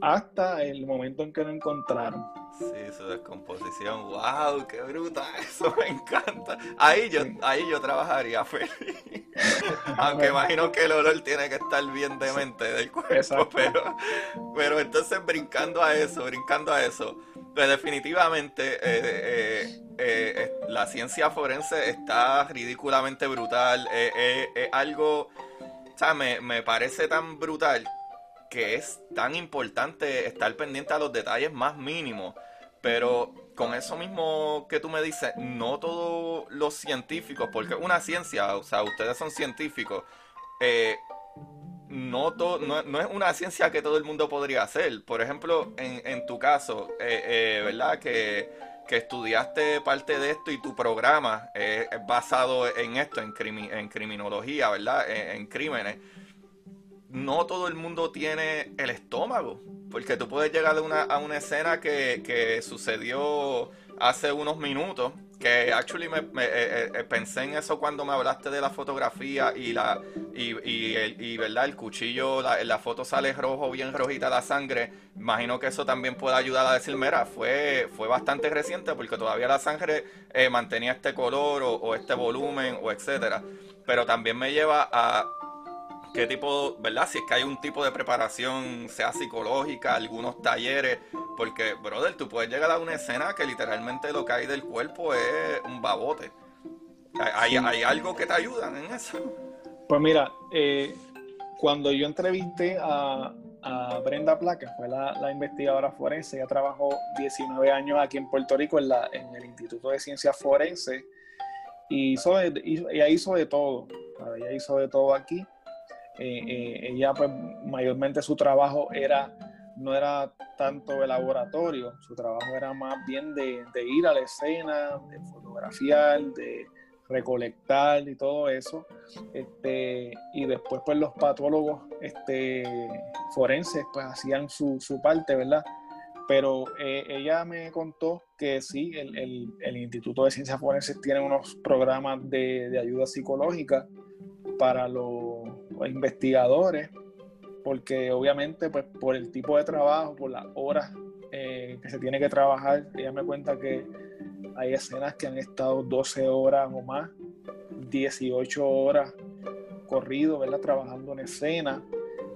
Speaker 2: hasta el momento en que lo encontraron.
Speaker 1: Sí, su descomposición, wow, qué bruta, [laughs] eso me encanta. Ahí yo, ahí yo trabajaría feliz. [laughs] Aunque imagino que el olor tiene que estar bien demente del cuerpo, pero, pero entonces brincando a eso, brincando a eso, pues definitivamente eh, eh, eh, la ciencia forense está ridículamente brutal, es algo, o sea, me, me parece tan brutal que es tan importante estar pendiente a los detalles más mínimos. Pero con eso mismo que tú me dices, no todos los científicos, porque una ciencia, o sea, ustedes son científicos, eh, no, no, es una ciencia que todo el mundo podría hacer. Por ejemplo, en, tu caso, eh, eh, ¿verdad? Que, que, estudiaste parte de esto y tu programa es basado en esto, en, en criminología, ¿verdad? en crímenes no todo el mundo tiene el estómago. Porque tú puedes llegar a una, a una escena que, que, sucedió hace unos minutos. Que actually me, me eh, eh, pensé en eso cuando me hablaste de la fotografía y la y, y, el, verdad el cuchillo, la, la foto sale rojo, bien rojita la sangre. Imagino que eso también puede ayudar a decir, mira, fue, fue bastante reciente porque todavía la sangre eh, mantenía este color o, o este volumen o etcétera. Pero también me lleva a qué tipo, ¿verdad? Si es que hay un tipo de preparación, sea psicológica, algunos talleres, porque, brother, tú puedes llegar a una escena que literalmente lo que hay del cuerpo es un babote. ¿Hay, hay algo que te ayuda en eso?
Speaker 2: Pues mira, eh, cuando yo entrevisté a, Brenda Placa, fue la, investigadora forense, ella trabajó 19 años aquí en Puerto Rico en, la, en el Instituto de Ciencias Forenses y hizo, ella hizo de todo, ella hizo de todo aquí eh, eh, ella pues mayormente su trabajo era no era tanto de laboratorio, su trabajo era más bien de, ir a la escena, de fotografiar, de recolectar y todo eso. Este, y después pues los patólogos este, forenses pues hacían su, su parte, ¿verdad? Pero eh, ella me contó que sí, el, el, Instituto de Ciencias Forenses tiene unos programas de, de ayuda psicológica para los, investigadores, porque obviamente pues por el tipo de trabajo, por las horas eh, que se tiene que trabajar, ella me cuenta que hay escenas que han estado 12 horas o más, 18 horas corrido, ¿verdad? Trabajando en escena.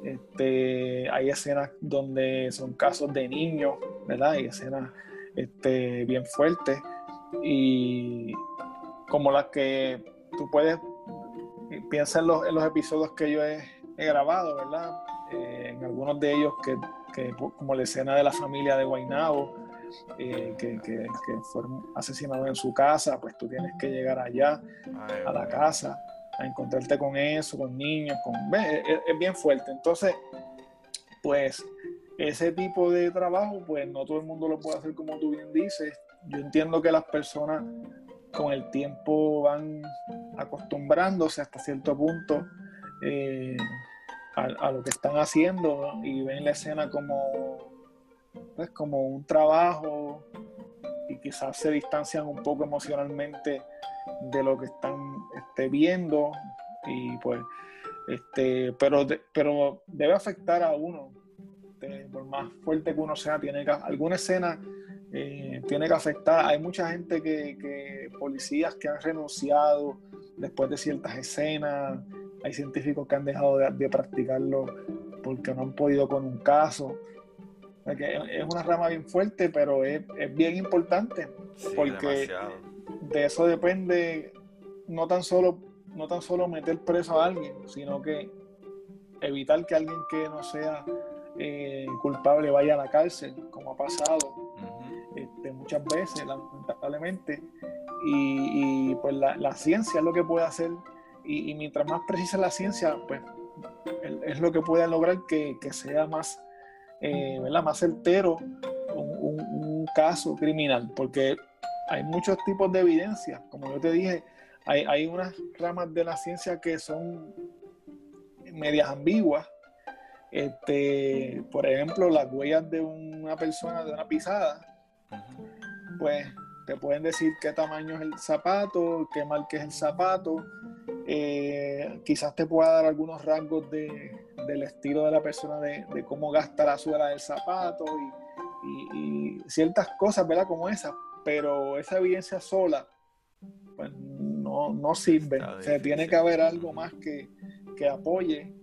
Speaker 2: Este, hay escenas donde son casos de niños, ¿verdad? Hay escenas este, bien fuertes y como las que tú puedes, piensa en los, en los episodios que yo he, grabado, ¿verdad? Eh, en algunos de ellos que, que, como la escena de la familia de Guaynabo, eh, que, que, fueron asesinados en su casa, pues tú tienes que llegar allá, a la casa, a encontrarte con eso, con niños, con... Es, bien fuerte. Entonces, pues ese tipo de trabajo, pues no todo el mundo lo puede hacer como tú bien dices. Yo entiendo que las personas con el tiempo van acostumbrándose hasta cierto punto eh, a, lo que están haciendo y ven la escena como pues, como un trabajo y quizás se distancian un poco emocionalmente de lo que están este, viendo y pues este pero pero debe afectar a uno. Por más fuerte que uno sea tiene que alguna escena eh, tiene que afectar. Hay mucha gente que, policías que han renunciado después de ciertas escenas. Hay científicos que han dejado de practicarlo porque no han podido con un caso. Es una rama bien fuerte, pero es, bien importante porque de eso depende no tan solo no tan solo meter preso a alguien, sino que evitar que alguien que no sea eh, culpable vaya a la cárcel, como ha pasado este, muchas veces, lamentablemente. Y, pues la, ciencia es lo que puede hacer, y, mientras más precisa la ciencia, pues es lo que puede lograr que, sea más eh, más certero un, caso criminal, porque hay muchos tipos de evidencia, como yo te dije, hay, hay unas ramas de la ciencia que son medias ambiguas, este, por ejemplo, las huellas de una persona de una pisada, pues te pueden decir qué tamaño es el zapato, qué marca es el zapato, eh, quizás te pueda dar algunos rasgos de, del estilo de la persona, de, cómo gasta la suela del zapato y, ciertas cosas, ¿verdad? Como esas, pero esa evidencia sola, pues no, no sirve. O sea, tiene que haber algo más que, que apoye,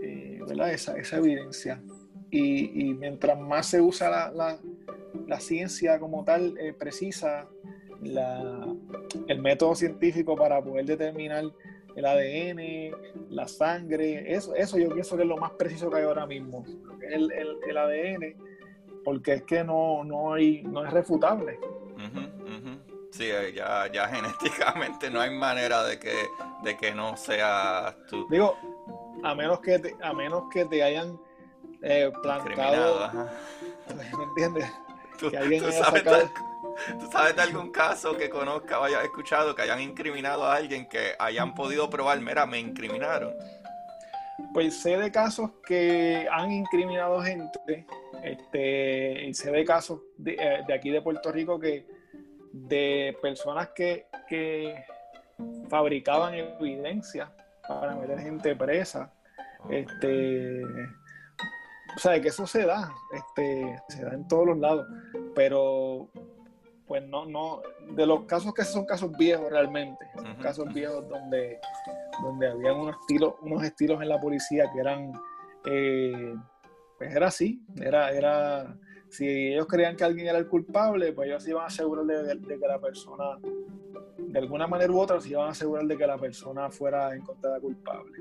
Speaker 2: eh, ¿verdad? Esa, esa evidencia. Y, mientras más se usa la, la, la ciencia como tal, eh, precisa, la, el método científico para poder determinar el ADN, la sangre, eso, eso yo pienso que es lo más preciso que hay ahora mismo, el, el, ADN, porque es que no, no, hay, no es refutable.
Speaker 1: Sí, eh, ya, ya [laughs] genéticamente no hay manera de que, de que no sea tú.
Speaker 2: Digo, a menos que te, a menos que te hayan eh, plantado. [laughs] ¿Me entiendes?
Speaker 1: Que alguien haya sacado ¿Tú sabes de algún caso que conozca o hayas escuchado que hayan incriminado a alguien que hayan podido probar, mira, me incriminaron?
Speaker 2: Pues sé de casos que han incriminado gente, este, y sé de casos de, eh, aquí de Puerto Rico que de personas que, que fabricaban evidencia para meter gente presa. Este, o sea, que eso se da, este, se da en todos los lados, pero pues no, no, de los casos que son casos viejos realmente, son casos viejos donde, donde habían unos estilos, unos estilos en la policía que eran, eh, pues era así, era, era, si ellos creían que alguien era el culpable, pues ellos iban a asegurar de, que la persona, de alguna manera u otra, se iban a asegurar de que la persona fuera encontrada culpable.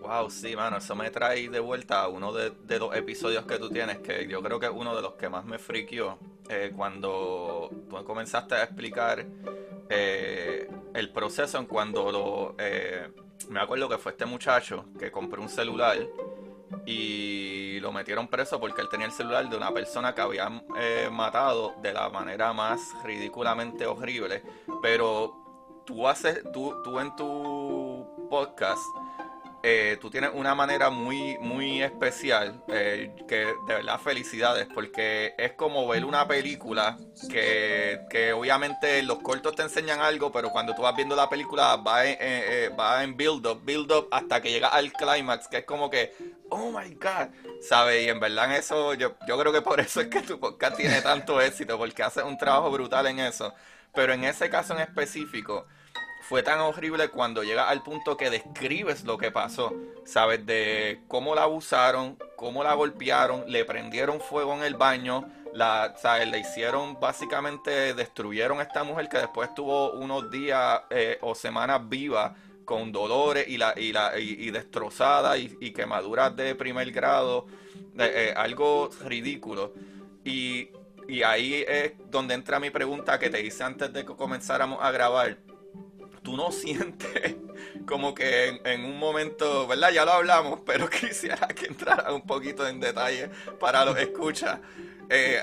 Speaker 1: Wow, sí, mano, eso me trae de vuelta a uno de, los episodios que tú tienes, que yo creo que es uno de los que más me friqueó eh, cuando tú comenzaste a explicar eh, el proceso en cuando lo, eh, me acuerdo que fue este muchacho que compró un celular y lo metieron preso porque él tenía el celular de una persona que habían matado de la manera más ridículamente horrible, pero tú haces, tú, tú en tu podcast eh, tú tienes una manera muy, muy especial, eh, que de verdad felicidades, porque es como ver una película que, que, obviamente los cortos te enseñan algo, pero cuando tú vas viendo la película va en, eh, va en build up, build up hasta que llega al clímax, que es como que, oh my god, ¿sabes? Y en verdad en eso, yo, yo creo que por eso es que tu podcast tiene tanto éxito, porque haces un trabajo brutal en eso. Pero en ese caso en específico, fue tan horrible cuando llega al punto que describes lo que pasó, ¿sabes? De cómo la abusaron, cómo la golpearon, le prendieron fuego en el baño, la, ¿sabes? Le hicieron, básicamente, destruyeron a esta mujer que después tuvo unos días eh, o semanas viva con dolores y, la, y, la, y, destrozada y, quemaduras de primer grado, eh, algo ridículo. Y, y ahí es donde entra mi pregunta que te hice antes de que comenzáramos a grabar tú no sientes como que en, un momento, ¿verdad? Ya lo hablamos, pero [laughs] quisiera que entrara un poquito en detalle para los escuchas. Eh,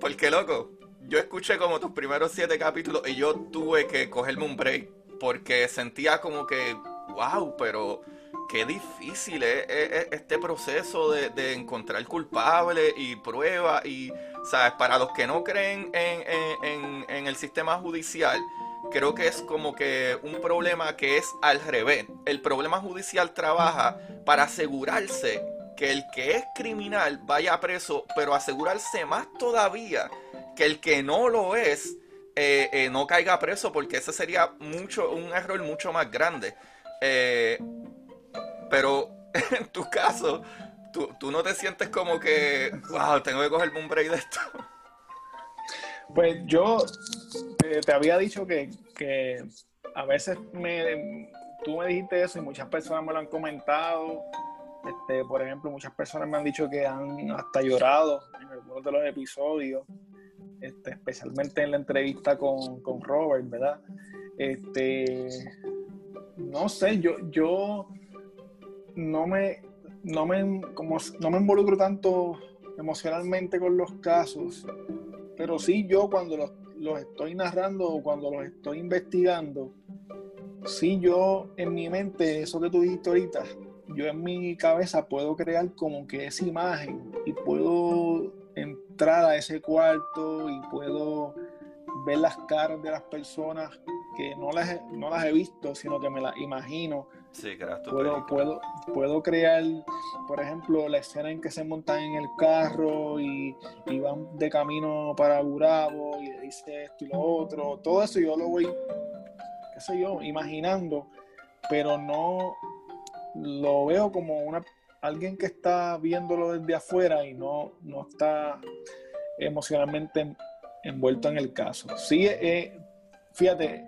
Speaker 1: porque, loco, yo escuché como tus primeros siete capítulos y yo tuve que cogerme un break porque sentía como que, wow, pero qué difícil es, este proceso de, encontrar culpables y pruebas y, ¿sabes? Para los que no creen en, en el sistema judicial, creo que es como que un problema que es al revés. El problema judicial trabaja para asegurarse que el que es criminal vaya preso, pero asegurarse más todavía que el que no lo es eh, eh, no caiga preso, porque ese sería mucho un error mucho más grande. Eh, pero [laughs] en tu caso, tú, tú no te sientes como que, wow, tengo que cogerme un break de esto.
Speaker 2: Pues yo te había dicho que, a veces me, tú me dijiste eso y muchas personas me lo han comentado. Este, por ejemplo, muchas personas me han dicho que han hasta llorado en algunos de los episodios, este, especialmente en la entrevista con, Robert, ¿verdad? Este, no sé, yo, yo no me, no me, como, no me involucro tanto emocionalmente con los casos pero sí yo cuando los, estoy narrando o cuando los estoy investigando, sí yo en mi mente, eso que tú dijiste ahorita, yo en mi cabeza puedo crear como que esa imagen y puedo entrar a ese cuarto y puedo ver las caras de las personas que no las, no las he visto, sino que me las imagino
Speaker 1: Sí, tu
Speaker 2: puedo, puedo, puedo crear, por ejemplo, la escena en que se montan en el carro y, van de camino para Burabo y dice esto y lo otro. Todo eso yo lo voy, qué sé yo, imaginando, pero no lo veo como una alguien que está viéndolo desde afuera y no, no está emocionalmente envuelto en el caso. Sí, eh, fíjate,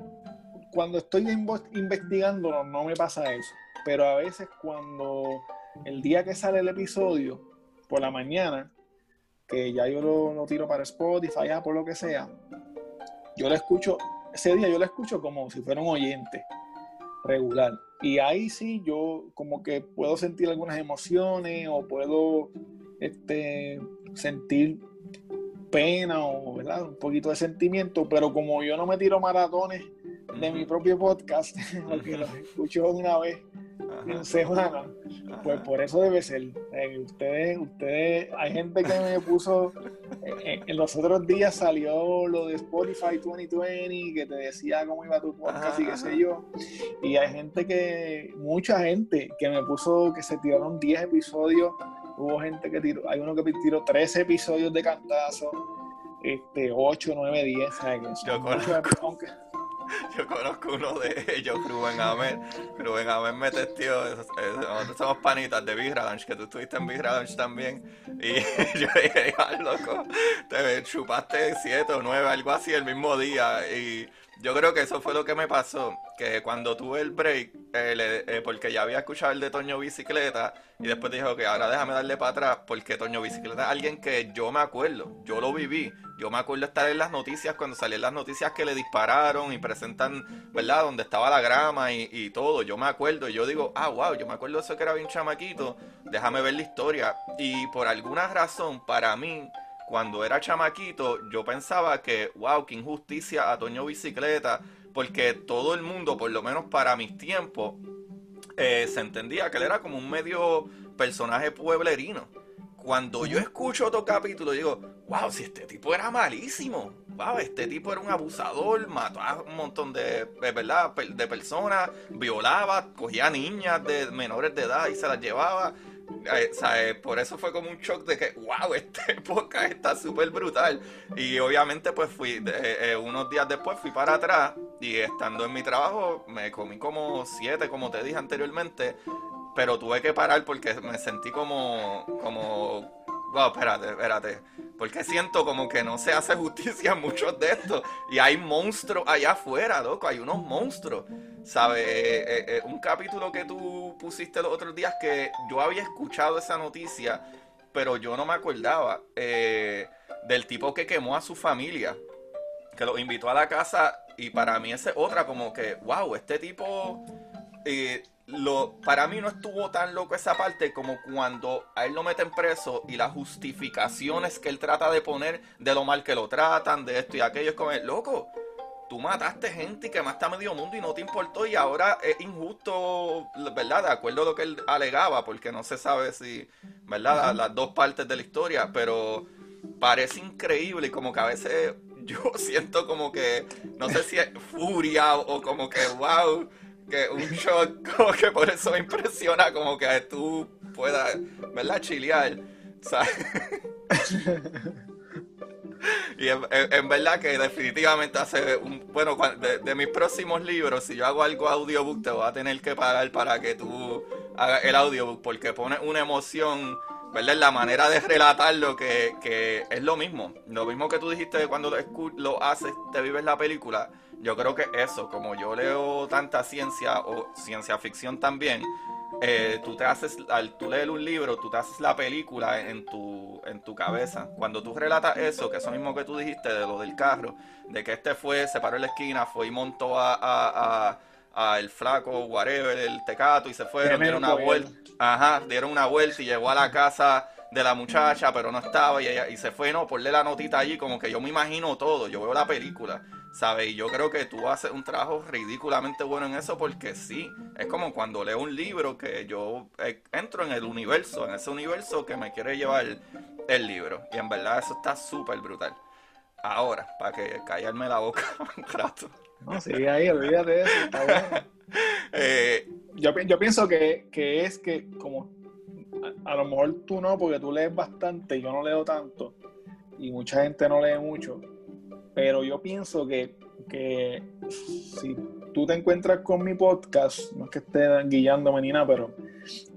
Speaker 2: cuando estoy investigando no me pasa eso, pero a veces cuando el día que sale el episodio, por la mañana, que ya yo lo, tiro para Spotify, por lo que sea, yo lo escucho, ese día yo lo escucho como si fuera un oyente regular. Y ahí sí yo como que puedo sentir algunas emociones o puedo este, sentir pena o ¿verdad? un poquito de sentimiento, pero como yo no me tiro maratones de mi propio podcast, [laughs] porque los escucho una vez en semana, pues por eso debe ser. Eh, ustedes, ustedes, hay gente que me puso, eh, eh, en los otros días salió lo de Spotify 2020, que te decía cómo iba tu podcast y qué sé yo, y hay gente que, mucha gente que me puso que se tiraron 10 episodios, hubo gente que tiró, hay uno que tiró 13 episodios de cantazo, este, 8, 9, 10, ¿sabes?
Speaker 1: Yo aunque, [laughs] Yo conozco uno de ellos, Rubén Amer. Rubén me testió. Nosotros somos panitas de Big que tú estuviste en Big también. Y [laughs] yo dije, loco, te chupaste siete o nueve, algo así el mismo día. Y yo creo que eso fue lo que me pasó, que cuando tuve el break, eh, eh, porque ya había escuchado el de Toño Bicicleta, y después dijo que ahora déjame darle para atrás, porque Toño Bicicleta es alguien que yo me acuerdo, yo lo viví, yo me acuerdo estar en las noticias cuando salían las noticias que le dispararon y presentan, ¿verdad?, donde estaba la grama y, y todo, yo me acuerdo, y yo digo, ah, wow, yo me acuerdo de eso que era bien chamaquito, déjame ver la historia, y por alguna razón, para mí, cuando era chamaquito, yo pensaba que, wow, qué injusticia a Toño Bicicleta, porque todo el mundo, por lo menos para mis tiempos, eh, se entendía que él era como un medio personaje pueblerino. Cuando yo escucho otro capítulo, digo, wow, si este tipo era malísimo. Wow, este tipo era un abusador, mató a un montón de, ¿verdad? de personas, violaba, cogía niñas de menores de edad y se las llevaba. Eh, por eso fue como un shock de que, wow, [laughs] esta época está súper brutal. Y obviamente pues fui, eh, unos días después fui para atrás y estando en mi trabajo me comí como siete, como te dije anteriormente, pero tuve que parar porque me sentí como, como, wow, espérate, espérate, porque siento como que no se hace justicia en muchos de estos y hay monstruos allá afuera, loco, hay unos monstruos. ¿Sabes? Eh, eh, eh, un capítulo que tú pusiste los otros días que yo había escuchado esa noticia, pero yo no me acordaba del tipo que quemó a su familia, que lo invitó a la casa y para mí ese otra como que, wow, este tipo... Lo, para mí no estuvo tan loco esa parte como cuando a él lo meten preso y las justificaciones que él trata de poner de lo mal que lo tratan, de esto y aquello, es como, loco, tú mataste gente y quemaste a medio mundo y no te importó y ahora es injusto, ¿verdad? De acuerdo a lo que él alegaba, porque no se sabe si, ¿verdad? Las dos partes de la historia, pero parece increíble y como que a veces [laughs] yo siento como que, no sé si es furia o como que, wow, que un shock, [laughs] como que por eso me impresiona como que tú puedas, ¿verdad? Chilear, ¿sabes? [laughs] Y en, verdad que definitivamente hace un... Bueno, de, mis próximos libros, si yo hago algo audiobook, te voy a tener que pagar para que tú hagas el audiobook, porque pone una emoción, ¿verdad? La manera de relatarlo, que, que es lo mismo. Lo mismo que tú dijiste cuando lo, lo haces, te vives la película. Yo creo que eso, como yo leo tanta ciencia o ciencia ficción también, eh, tú te haces, al tú leer un libro, tú te haces la película en tu, en tu cabeza. Cuando tú relatas eso, que eso mismo que tú dijiste de lo del carro, de que este fue, se paró en la esquina, fue y montó a, a, a, el flaco, whatever, el tecato, y se fueron, dieron una vuelta, ajá, dieron una vuelta y llegó a la casa de la muchacha, pero no estaba, y, ella, y se fue, no, ponle la notita allí, como que yo me imagino todo, yo veo la película. ¿Sabes? Y yo creo que tú haces un trabajo ridículamente bueno en eso porque sí, es como cuando leo un libro que yo eh, entro en el universo, en ese universo que me quiere llevar el libro. Y en verdad eso está súper brutal. Ahora, para que callarme la boca [laughs] un rato.
Speaker 2: No, sigue ahí, olvídate de eso, está bueno. [laughs] Eh, yo, pienso que, es que como a, lo mejor tú no, porque tú lees bastante, yo no leo tanto, y mucha gente no lee mucho pero yo pienso que, si tú te encuentras con mi podcast, no es que esté guiándome ni nada, pero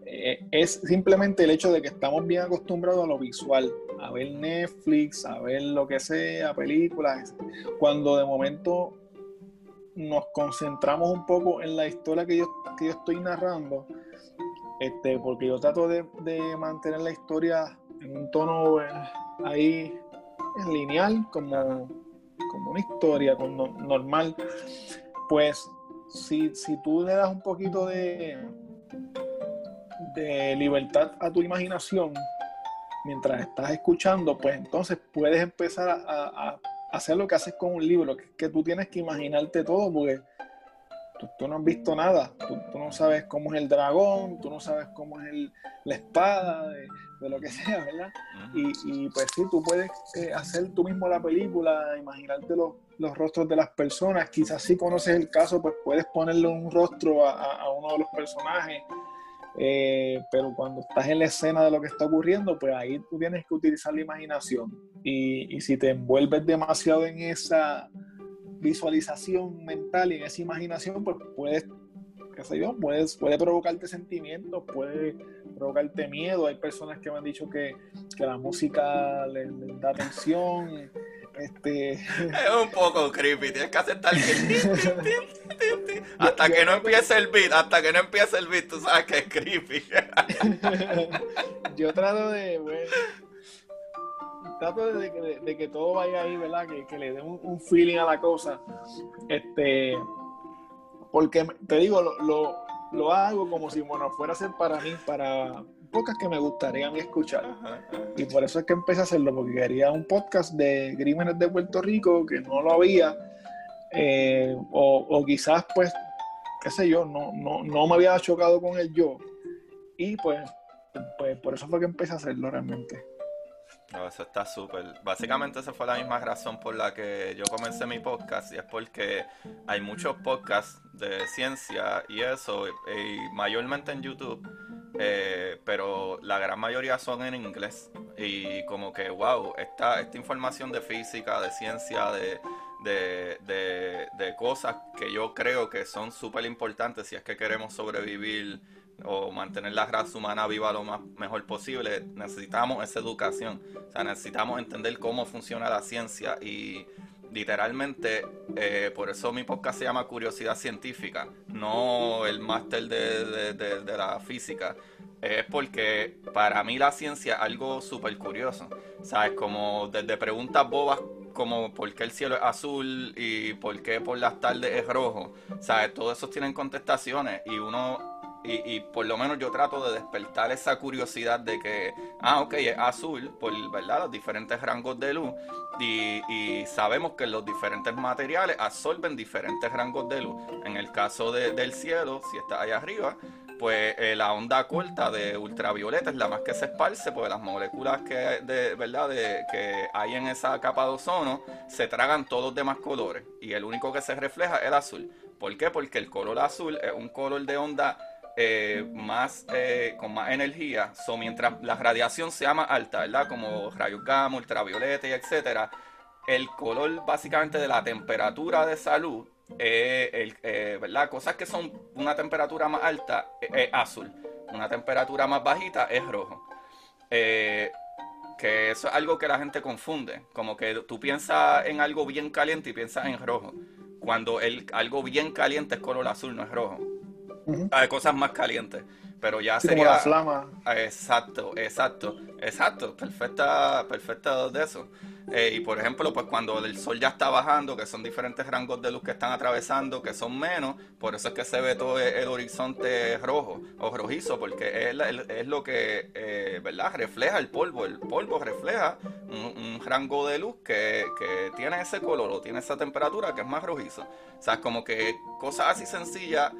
Speaker 2: eh, es simplemente el hecho de que estamos bien acostumbrados a lo visual, a ver Netflix, a ver lo que sea, películas, cuando de momento nos concentramos un poco en la historia que yo, que yo estoy narrando, este, porque yo trato de, mantener la historia en un tono eh, ahí lineal, como como una historia normal, pues si, si tú le das un poquito de, de libertad a tu imaginación mientras estás escuchando, pues entonces puedes empezar a, hacer lo que haces con un libro, que, que tú tienes que imaginarte todo, porque tú, no has visto nada, tú, no sabes cómo es el dragón, tú no sabes cómo es la espada, de, lo que [laughs] sea, ¿verdad? y, pues sí, tú puedes eh, hacer tú mismo la película, imaginarte los, los, rostros de las personas, quizás si conoces el caso, pues puedes ponerle un rostro a, uno de los personajes. Eh, pero cuando estás en la escena de lo que está ocurriendo, pues ahí tú tienes que utilizar la imaginación. Y, y si te envuelves demasiado en esa, visualización mental y en esa imaginación, pues puedes, qué sé yo, puedes, puede provocarte sentimientos, puede provocarte miedo. Hay personas que me han dicho que, que la música les, da atención. Este... Es
Speaker 1: un poco creepy, tienes que aceptar que [laughs] hasta que no empiece el beat, hasta que no empiece el beat, tú sabes que es creepy. [laughs]
Speaker 2: yo trato de, bueno, trato de que, todo vaya ahí, ¿verdad? Que, le dé un, feeling a la cosa. Este, porque te digo, lo, hago como si, bueno, fuera a ser para mí, para pocas que me gustaría a mí escuchar. Y por eso es que empecé a hacerlo, porque quería un podcast de crímenes de Puerto Rico, que no lo había. eh, o, quizás pues, qué sé yo, no, no, no me había chocado con el yo y pues, pues por eso fue que empecé a hacerlo realmente.
Speaker 1: Eso está súper. Básicamente esa fue la misma razón por la que yo comencé mi podcast y es porque hay muchos podcasts de ciencia y eso, mayormente en YouTube, eh, pero la gran mayoría son en inglés. Y como que, wow, esta, esta información de física, de ciencia, de, de, de cosas que yo creo que son súper importantes si es que queremos sobrevivir o mantener la raza humana viva lo más mejor posible, necesitamos esa educación. O sea, necesitamos entender cómo funciona la ciencia y literalmente, eh, por eso mi podcast se llama Curiosidad Científica, no el máster de, de, la física. Es porque para mí la ciencia es algo súper curioso. ¿Sabes? Como desde preguntas bobas como por qué el cielo es azul y por qué por las tardes es rojo. ¿Sabes? Todos esos tienen contestaciones y uno y, por lo menos yo trato de despertar esa curiosidad de que, ah, ok, es azul por ¿verdad? los diferentes rangos de luz y, sabemos que los diferentes materiales absorben diferentes rangos de luz. En el caso del cielo, si está allá arriba, pues eh, la onda corta de ultravioleta es la más que se esparce, porque las moléculas que, de, ¿verdad? De, que hay en esa capa de ozono se tragan todos los demás colores y el único que se refleja es el azul. ¿Por qué? Porque el color azul es un color de onda eh, más eh, con más energía, so, mientras la radiación sea más alta, ¿verdad? Como rayos gamma, ultravioleta y etcétera, el color básicamente de la temperatura de salud, eh, el, ¿verdad? Cosas que son una temperatura más alta es azul, una temperatura más bajita es rojo. que eso es algo que la gente confunde, como que tú piensas en algo bien caliente y piensas en rojo, cuando el, algo bien caliente es color azul, no es rojo. Hay cosas más calientes. Pero ya sería.
Speaker 2: Como la flama.
Speaker 1: Exacto, exacto, exacto. Perfecta, perfecta de eso. Eh, y por ejemplo, pues cuando el sol ya está bajando, que son diferentes rangos de luz que están atravesando, que son menos, por eso es que se ve todo el, horizonte rojo o rojizo, porque es, es lo que, eh, ¿verdad? Refleja el polvo. El polvo refleja un, rango de luz que, que, tiene ese color o tiene esa temperatura que es más rojizo. O sea, como que cosas así sencillas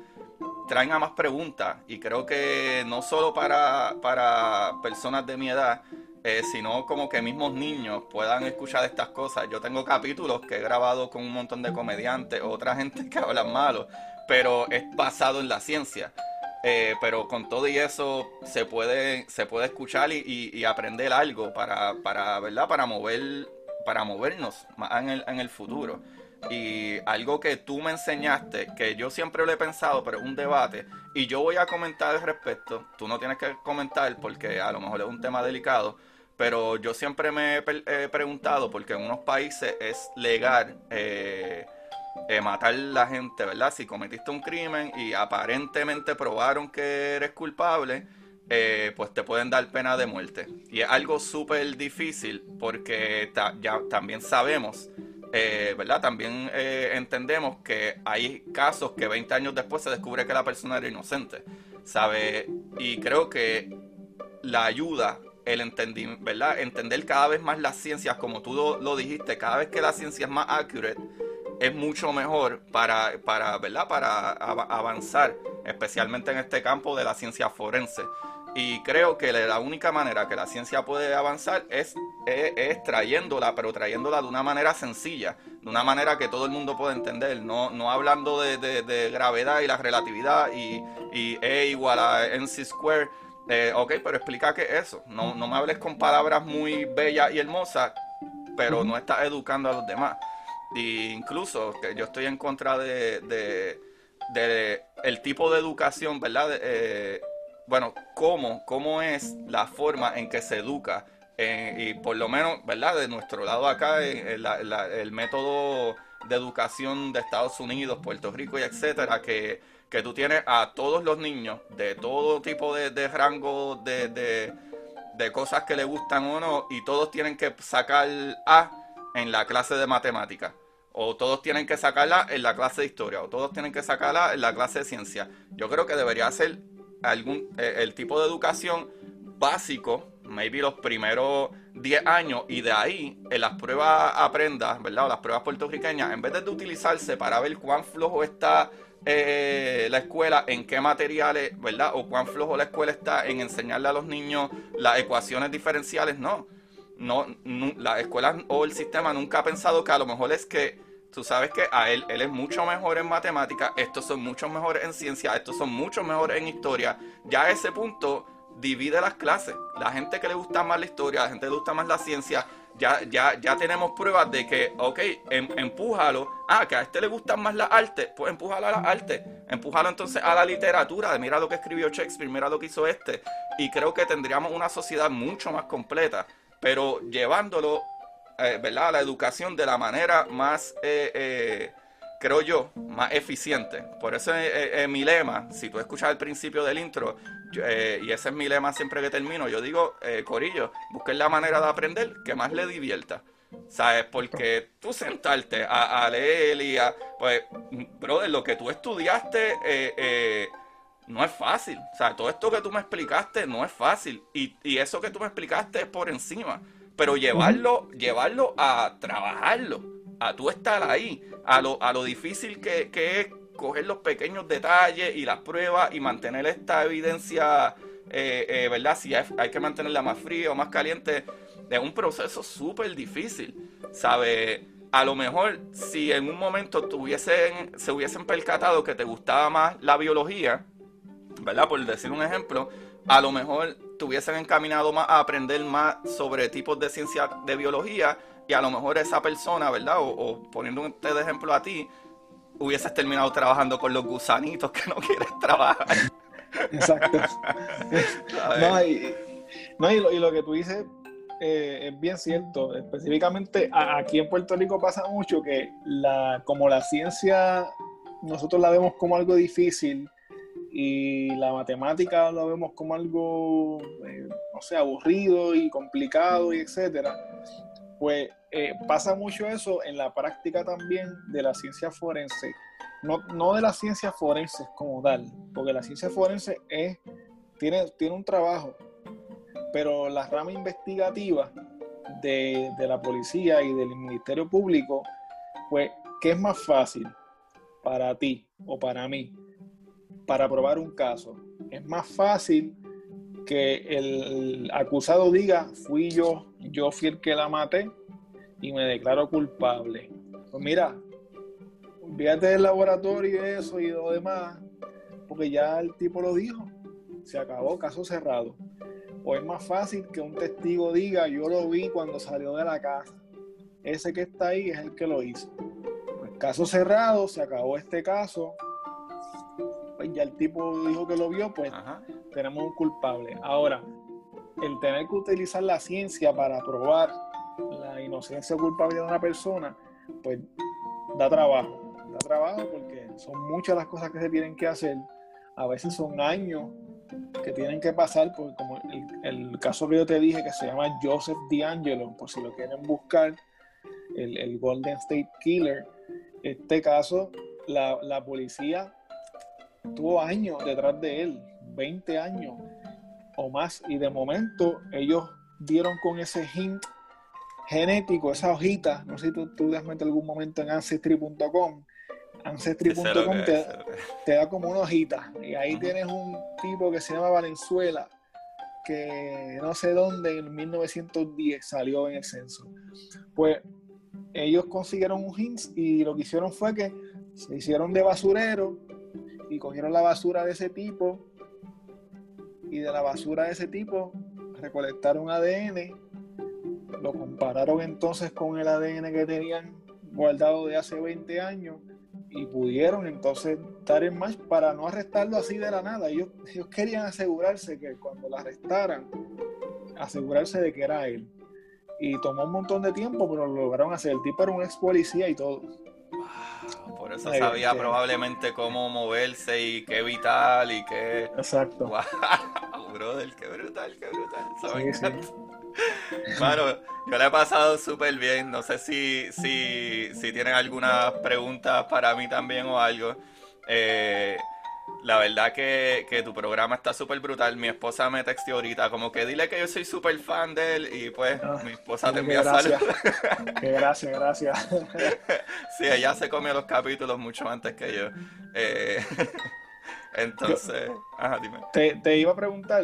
Speaker 1: traen a más preguntas y creo que no solo para, para personas de mi edad, eh, sino como que mismos niños puedan escuchar estas cosas. Yo tengo capítulos que he grabado con un montón de comediantes, otra gente que hablan malo, pero es basado en la ciencia. Eh, pero con todo y eso se puede, se puede escuchar y, aprender algo para, para, ¿verdad? para mover para movernos en el, en el futuro. Y algo que tú me enseñaste, que yo siempre lo he pensado, pero es un debate, y yo voy a comentar al respecto, tú no tienes que comentar porque a lo mejor es un tema delicado, pero yo siempre me he preguntado, porque en unos países es legal eh, eh, matar a la gente, ¿verdad? Si cometiste un crimen y aparentemente probaron que eres culpable, eh, pues te pueden dar pena de muerte. Y es algo súper difícil porque ya también sabemos eh, ¿verdad? También eh, entendemos que hay casos que 20 años después se descubre que la persona era inocente, ¿sabe? Y creo que la ayuda, el entender, ¿verdad? Entender cada vez más las ciencias, como tú lo, dijiste, cada vez que la ciencia es más accurate, es mucho mejor para, para, ¿verdad? para avanzar, especialmente en este campo de la ciencia forense. Y creo que la única manera que la ciencia puede avanzar es, es, trayéndola, pero trayéndola de una manera sencilla, de una manera que todo el mundo pueda entender, no, no hablando de, gravedad y la relatividad y, y E igual a NC square. Eh, ok, pero explica qué es eso. No, no me hables con palabras muy bellas y hermosas, pero no estás educando a los demás. Y incluso que yo estoy en contra de, de, el tipo de educación, ¿verdad? Eh, bueno, cómo, cómo es la forma en que se educa. Eh, y por lo menos, ¿verdad? De nuestro lado acá, el método de educación de Estados Unidos, Puerto Rico y etcétera, que, que tú tienes a todos los niños de todo tipo de, rango de, de, cosas que le gustan o no, y todos tienen que sacar A en la clase de matemáticas o todos tienen que sacarla en la clase de historia, o todos tienen que sacarla en la clase de ciencia. Yo creo que debería ser algún, eh, el tipo de educación básico, maybe los primeros 10 años y de ahí en las pruebas aprendas, ¿verdad? O las pruebas puertorriqueñas, en vez de utilizarse para ver cuán flojo está eh, la escuela en qué materiales, ¿verdad? O cuán flojo la escuela está en enseñarle a los niños las ecuaciones diferenciales, no. No, la escuela o el sistema nunca ha pensado que a lo mejor es que tú sabes que a él, él es mucho mejor en matemáticas, estos son mucho mejores en ciencia, estos son mucho mejores en historia. Ya a ese punto divide las clases. La gente que le gusta más la historia, la gente que le gusta más la ciencia, ya, ya, ya tenemos pruebas de que, ok, em, empújalo. Ah, que a este le gustan más las artes, pues empújalo a las artes. Empújalo entonces a la literatura, mira lo que escribió Shakespeare, mira lo que hizo este. Y creo que tendríamos una sociedad mucho más completa, pero llevándolo, eh, ¿verdad?, a la educación de la manera más... Eh, eh, creo yo, más eficiente. Por eso es, mi lema, si tú escuchas el principio del intro, y ese es mi lema siempre que termino, yo digo, Corillo, busquen la manera de aprender que más le divierta. ¿Sabes? Porque tú sentarte a, leer y a... Pues, brother, lo que tú estudiaste no es fácil. O sea, todo esto que tú me explicaste no es fácil. Y, y eso que tú me explicaste es por encima. Pero llevarlo, llevarlo a trabajarlo, a tú estar ahí, a lo, a lo difícil que, que es coger los pequeños detalles y las pruebas y mantener esta evidencia, eh, eh, ¿verdad? Si hay, que mantenerla más fría o más caliente, es un proceso súper difícil, ¿sabes? A lo mejor si en un momento tuviesen, se hubiesen percatado que te gustaba más la biología, ¿verdad? Por decir un ejemplo, a lo mejor te hubiesen encaminado más a aprender más sobre tipos de ciencia de biología y a lo mejor esa persona, ¿verdad? O, o poniendo un de ejemplo a ti, hubieses terminado trabajando con los gusanitos que no [laughs] quieres trabajar.
Speaker 2: Exacto. [laughs] no, y, no y, lo, que tú dices eh, es bien cierto. Específicamente aquí en Puerto Rico pasa mucho que la, como la ciencia nosotros la vemos como algo difícil y la matemática la vemos como algo, eh, no sé, aburrido y complicado y etcétera pues eh, pasa mucho eso en la práctica también de la ciencia forense. No, no de las ciencias forenses como tal, porque la ciencia forense es, tiene, tiene un trabajo, pero la rama investigativa de, de la policía y del Ministerio Público, pues, ¿qué es más fácil para ti o para mí para probar un caso? Es más fácil que el acusado diga, fui yo, yo fui el que la maté y me declaro culpable. Pues mira, olvídate del laboratorio y eso y lo demás, porque ya el tipo lo dijo, se acabó, caso cerrado. O es más fácil que un testigo diga, yo lo vi cuando salió de la casa. Ese que está ahí es el que lo hizo. Pues caso cerrado, se acabó este caso, pues ya el tipo dijo que lo vio, pues tenemos un culpable. Ahora, el tener que utilizar la ciencia para probar la inocencia o culpabilidad de una persona, pues da trabajo. Da trabajo porque son muchas las cosas que se tienen que hacer. A veces son años que tienen que pasar, porque como el, caso que yo te dije que se llama Joseph D'Angelo, por si lo quieren buscar, el, Golden State Killer, este caso, la, la policía tuvo años detrás de él, 20 años o más, y de momento ellos dieron con ese hint genético, esa hojita, no sé si tú, tú has metido algún momento en ancestry.com, ancestry.com te, da como una hojita, y ahí tienes un tipo que se llama Valenzuela, que no sé dónde en 1910 salió en el censo. Pues ellos consiguieron un hint y lo que hicieron fue que se hicieron de basurero y cogieron la basura de ese tipo y de la basura de ese tipo recolectaron ADN, lo compararon entonces con el ADN que tenían guardado de hace 20 años y pudieron entonces dar el match para no arrestarlo así de la nada. Ellos, ellos querían asegurarse que cuando lo arrestaran, asegurarse de que era él. Y tomó un montón de tiempo, pero lo lograron hacer. El tipo era un ex policía y todo.
Speaker 1: Por eso sabía probablemente cómo moverse y qué vital y qué.
Speaker 2: Exacto.
Speaker 1: Wow, [laughs] brother, qué brutal, qué brutal. Bueno, yo le he pasado súper bien. No sé si, si, si tienen algunas preguntas para mí también o algo. Eh, La verdad que, que tu programa está súper brutal. Mi esposa me textió ahorita como que dile que yo soy súper fan de él y pues
Speaker 2: Ah,
Speaker 1: mi esposa te envía
Speaker 2: gracias.
Speaker 1: saludos.
Speaker 2: Qué gracias, gracias. [laughs]
Speaker 1: sí, ella se comió los capítulos mucho antes que yo. Eh, [laughs] entonces, ajá, dime.
Speaker 2: Te, te iba a preguntar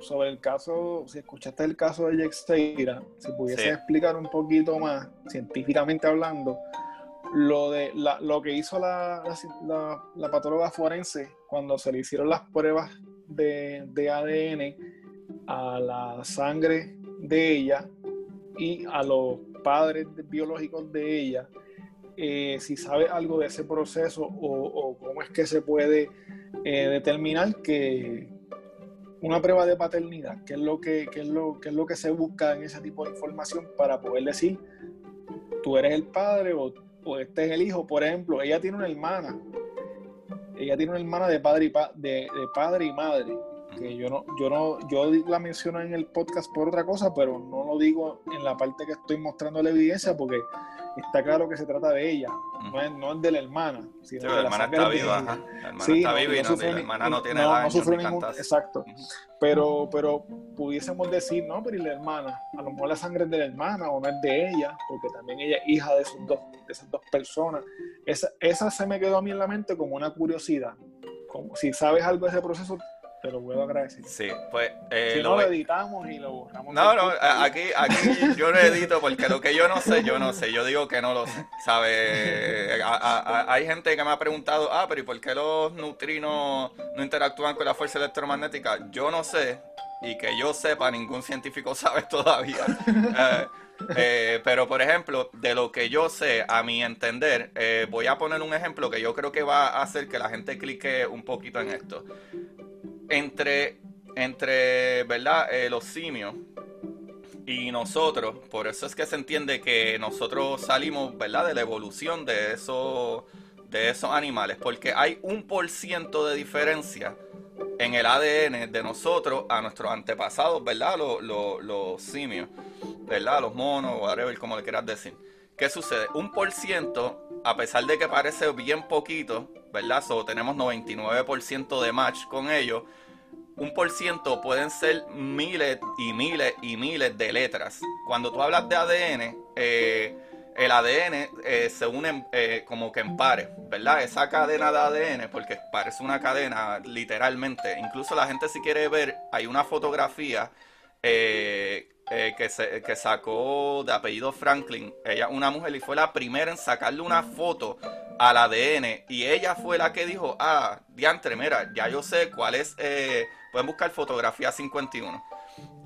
Speaker 2: sobre el caso, si escuchaste el caso de Yexteira, si pudiese
Speaker 1: Sí.
Speaker 2: explicar un poquito más, científicamente hablando, lo de la- lo que hizo la, la, patóloga forense cuando se le hicieron las pruebas de, de ADN a la sangre de ella y a los padres biológicos de ella, eh, si sabe algo de ese proceso o, o cómo es que se puede eh, determinar que una prueba de paternidad, qué es lo que, qué es lo, qué es lo que se busca en ese tipo de información para poder decir tú eres el padre o, o este es el hijo. Por ejemplo, ella tiene una hermana, ella tiene una hermana de padre y, pa- de, de padre y madre, que yo no, yo no, yo la menciono en el podcast por otra cosa, pero no lo digo en la parte que estoy mostrando la evidencia porque está claro que se trata de ella, no es, no es de la hermana, sino
Speaker 1: Sí,
Speaker 2: de
Speaker 1: la
Speaker 2: la
Speaker 1: hermana está viva, ajá. La hermana
Speaker 2: Sí,
Speaker 1: está
Speaker 2: no,
Speaker 1: viva y
Speaker 2: no sufre
Speaker 1: la hermana no tiene
Speaker 2: no, sufre
Speaker 1: ni
Speaker 2: ningún,
Speaker 1: cantazo.
Speaker 2: exacto. Pero, pero pudiésemos decir, no, pero y la hermana, a lo mejor la sangre es de la hermana o no es de ella, porque también ella es hija de, esos dos, de esas dos personas. Esa, esa se me quedó a mí en la mente como una curiosidad. Como, si sabes algo de ese proceso, te lo puedo agradecer.
Speaker 1: Sí, pues eh,
Speaker 2: si
Speaker 1: lo
Speaker 2: no, lo editamos y lo borramos.
Speaker 1: No, no, aquí, aquí yo no edito porque lo que yo no sé, yo no sé. Yo digo que no lo sé, ¿sabes? A- hay gente que me ha preguntado, ah, pero ¿y por qué los neutrinos no interactúan con la fuerza electromagnética? Yo no sé, y que yo sepa, ningún científico [laughs] sabe todavía. Eh, eh, pero, por ejemplo, de lo que yo sé, a mi entender, eh, voy a poner un ejemplo que yo creo que va a hacer que la gente clique un poquito en esto. Entre, entre ¿verdad? Eh, los simios y nosotros, por eso es que se entiende que nosotros salimos, ¿verdad? De la evolución de esos, de esos animales, porque hay un por ciento de diferencia en el ADN de nosotros a nuestros antepasados, ¿verdad? Los, los, los simios, ¿verdad? Los monos, whatever, como le quieras decir. ¿Qué sucede? Un por ciento, a pesar de que parece bien poquito, ¿verdad? So, tenemos 99% de match con ellos. Un por ciento pueden ser miles y miles y miles de letras. Cuando tú hablas de ADN, eh, el ADN eh, se une eh, como que en pares, ¿verdad? Esa cadena de ADN, porque parece una cadena literalmente. Incluso la gente si quiere ver, hay una fotografía eh, que, se, que sacó de apellido Franklin. Ella, una mujer, y fue la primera en sacarle una foto al ADN. Y ella fue la que dijo, ah, diantre, mira, ya yo sé cuál es, eh, pueden buscar fotografía 51.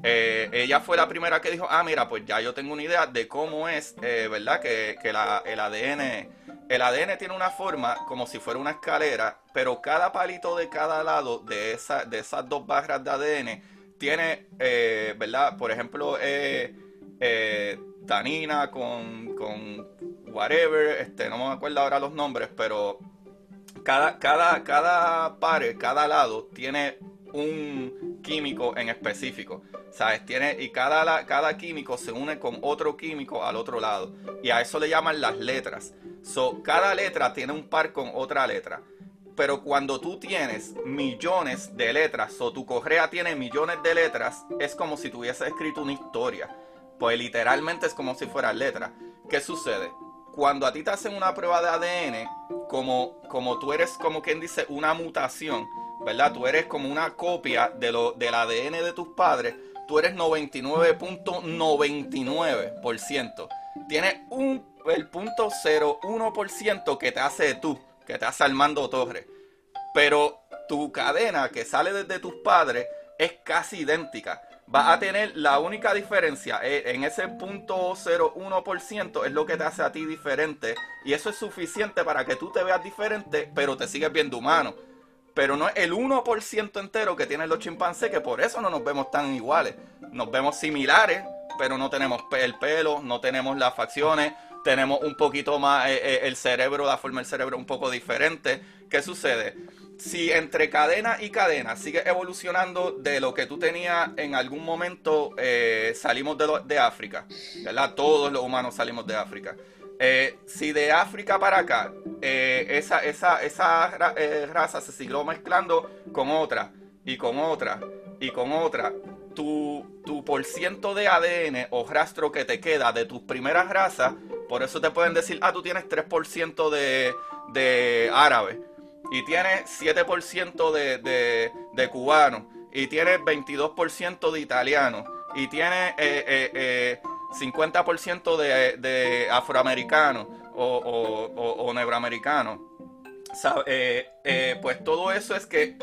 Speaker 1: Eh, ella fue la primera que dijo, ah, mira, pues ya yo tengo una idea de cómo es, ¿verdad? Que, que la- el ADN, el ADN tiene una forma como si fuera una escalera, pero cada palito de cada lado de, esa, de esas dos barras de ADN tiene, eh, ¿verdad? Por ejemplo, eh, eh, tanina con, con whatever, este, no me acuerdo ahora los nombres, pero cada, cada, cada pare, cada lado tiene un químico en específico. ¿Sabes? Tiene, y cada, cada químico se une con otro químico al otro lado. Y a eso le llaman las letras. So, cada letra tiene un par con otra letra. Pero cuando tú tienes millones de letras, o tu correa tiene millones de letras, es como si tuviese escrito una historia. Pues literalmente es como si fueran letras. ¿Qué sucede? Cuando a ti te hacen una prueba de ADN, como, como tú eres como quien dice una mutación, ¿verdad? Tú eres como una copia de lo, del ADN de tus padres, tú eres 99.99%. Tienes un, el punto 01% que te hace tú, que te hace Armando Torres. Pero tu cadena que sale desde tus padres es casi idéntica. Vas a tener la única diferencia eh, en ese punto 01% es lo que te hace a ti diferente. Y eso es suficiente para que tú te veas diferente, pero te sigues viendo humano. Pero no es el 1% entero que tienen los chimpancés, que por eso no nos vemos tan iguales. Nos vemos similares, pero no tenemos el pelo, no tenemos las facciones, tenemos un poquito más eh, eh, el cerebro, la forma del cerebro un poco diferente. ¿Qué sucede? si entre cadena y cadena sigue evolucionando de lo que tú tenías en algún momento, eh, salimos de, de, África, ¿verdad? Todos los humanos salimos de África. Si de África para acá, esa, esa, esa raza se siguió mezclando con otra, y con otra, y con otra, tu, tu por ciento de ADN o rastro que te queda de tus primeras razas, por eso te pueden decir, ah, tú tienes 3% de, de árabe y tienes 7% de, de, de cubano y tienes 22% de italiano y tienes eh, eh, 50% eh, de, de afroamericano o, o, o, neuroamericano. Eh, eh, pues todo eso es que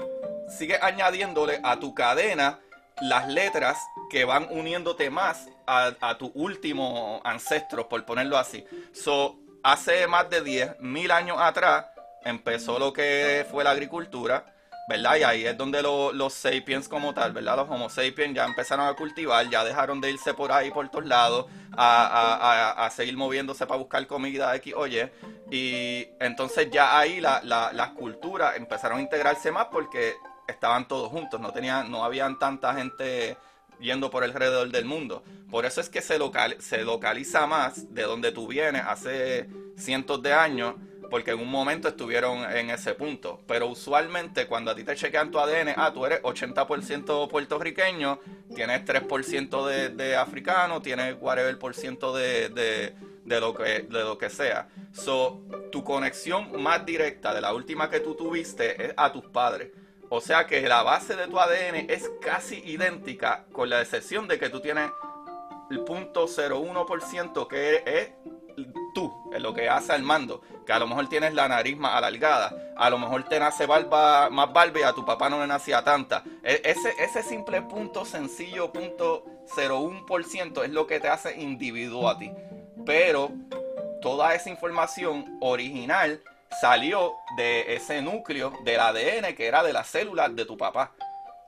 Speaker 1: sigue añadiéndole a tu cadena las letras que van uniéndote más a, a tu último ancestro, por ponerlo así. So, hace más de 10.000 años atrás empezó lo que fue la agricultura, ¿verdad? Y ahí es donde los sapiens como tal, ¿verdad? Los homo sapiens ya empezaron a cultivar, ya dejaron de irse por ahí, por todos lados, a, seguir moviéndose para buscar comida X, oye. Y entonces ya ahí las culturas empezaron a integrarse más porque estaban todos juntos, no tenían, no habían tanta gente yendo por alrededor del mundo. Por eso es que se, local, se localiza más de donde tú vienes hace cientos de años, porque en un momento estuvieron en ese punto. Pero usualmente cuando a ti te chequean tu ADN, ah, tú eres 80% puertorriqueño, tienes 3% de, de africano, tienes whatever por ciento de, de, de, lo que, de lo que sea. So, tu conexión más directa de la última que tú tuviste es a tus padres. O sea que la base de tu ADN es casi idéntica, con la excepción de que tú tienes el punto 0,1% que es tú, en lo que hace al mando. Que a lo mejor tienes la nariz más alargada, a lo mejor te nace barba, más barba y a tu papá no le nacía tanta. E, ese, ese simple punto sencillo, punto 0,1% es lo que te hace individuo a ti. Pero toda esa información original salió de ese núcleo del ADN que era de las células de tu papá.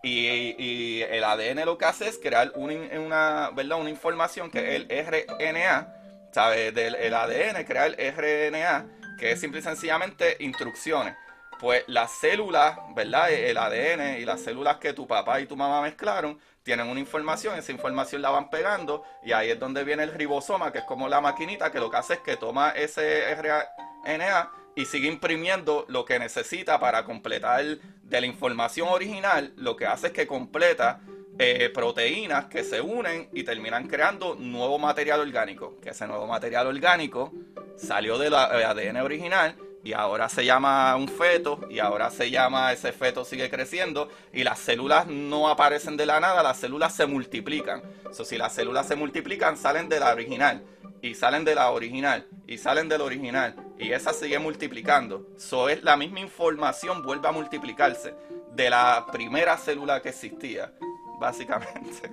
Speaker 1: Y, el ADN lo que hace es crear una, ¿verdad? una información que es el RNA, ¿sabes? Del el ADN, crear el RNA, que es simple y sencillamente instrucciones. Pues las células, ¿verdad? El ADN y las células que tu papá y tu mamá mezclaron tienen una información, esa información la van pegando y ahí es donde viene el ribosoma, que es como la maquinita que lo que hace es que toma ese RNA y sigue imprimiendo lo que necesita para completar de la información original, lo que hace es que completa eh, proteínas que se unen y terminan creando nuevo material orgánico. Que ese nuevo material orgánico salió del ADN original y ahora se llama un feto y ahora se llama ese feto sigue creciendo y las células no aparecen de la nada, las células se multiplican. So, si las células se multiplican, salen de la original y salen de la original y salen del original y esa sigue multiplicando. Eso es la misma información vuelve a multiplicarse de la primera célula que existía, básicamente.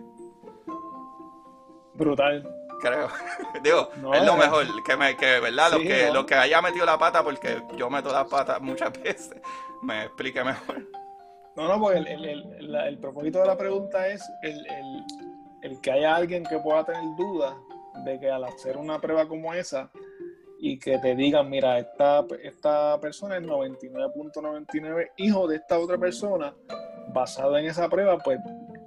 Speaker 2: Brutal.
Speaker 1: Creo. [laughs] Digo, es lo mejor que me que verdad lo que lo que haya metido la pata porque yo meto la pata muchas [laughs] veces me explique mejor.
Speaker 2: No, no, porque el, el, el propósito de la pregunta es el, el que haya alguien que pueda tener dudas de que al hacer una prueba como esa y que te digan, mira, esta, esta persona es 99.99 hijo de esta otra persona, basado en esa prueba, pues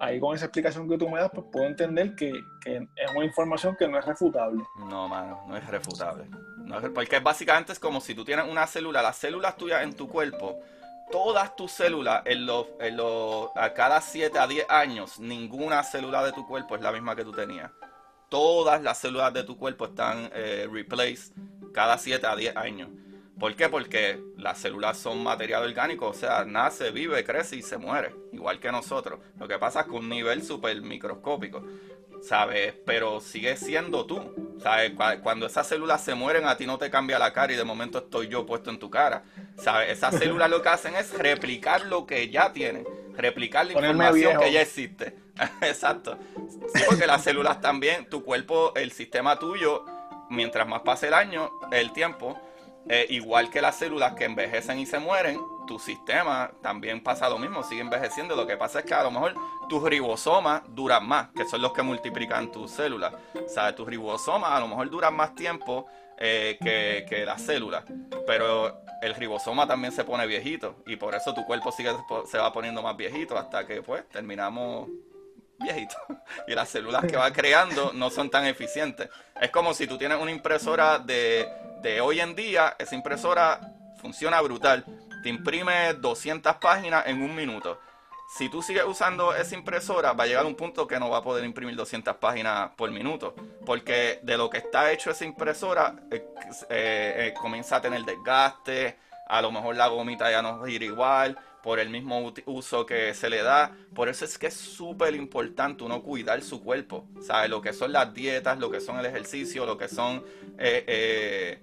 Speaker 2: ahí con esa explicación que tú me das, pues puedo entender que, es una información que no es refutable.
Speaker 1: No, mano, no es refutable. porque básicamente es como si tú tienes una célula, las células tuyas en tu cuerpo, todas tus células, en los, a cada 7 a 10 años, ninguna célula de tu cuerpo es la misma que tú tenías todas las células de tu cuerpo están eh, replaced cada 7 a 10 años. ¿Por qué? Porque las células son material orgánico, o sea, nace, vive, crece y se muere, igual que nosotros. Lo que pasa es que un nivel súper microscópico, ¿sabes? Pero sigue siendo tú, ¿sabes? Cuando esas células se mueren, a ti no te cambia la cara y de momento estoy yo puesto en tu cara, ¿sabes? Esas células lo que hacen es replicar lo que ya tienen, replicar la información que ya existe. [laughs] Exacto. porque las células también, tu cuerpo, el sistema tuyo, mientras más pase el año, el tiempo, eh, igual que las células que envejecen y se mueren, tu sistema también pasa lo mismo, sigue envejeciendo. Lo que pasa es que a lo mejor tus ribosomas duran más, que son los que multiplican tus células. O sea, tus ribosomas a lo mejor duran más tiempo eh, que, que las células. Pero el ribosoma también se pone viejito y por eso tu cuerpo sigue, se va poniendo más viejito hasta que pues terminamos viejitos. Y las células que va creando no son tan eficientes. Es como si tú tienes una impresora de, de hoy en día, esa impresora funciona brutal. Te imprime 200 páginas en un minuto si tú sigues usando esa impresora, va a llegar un punto que no va a poder imprimir 200 páginas por minuto. Porque de lo que está hecho esa impresora, eh, eh, eh, comienza a tener desgaste, a lo mejor la gomita ya no gira igual, por el mismo uso que se le da. Por eso es que es súper importante uno cuidar su cuerpo. ¿Sabes? Lo que son las dietas, lo que son el ejercicio, lo que son eh,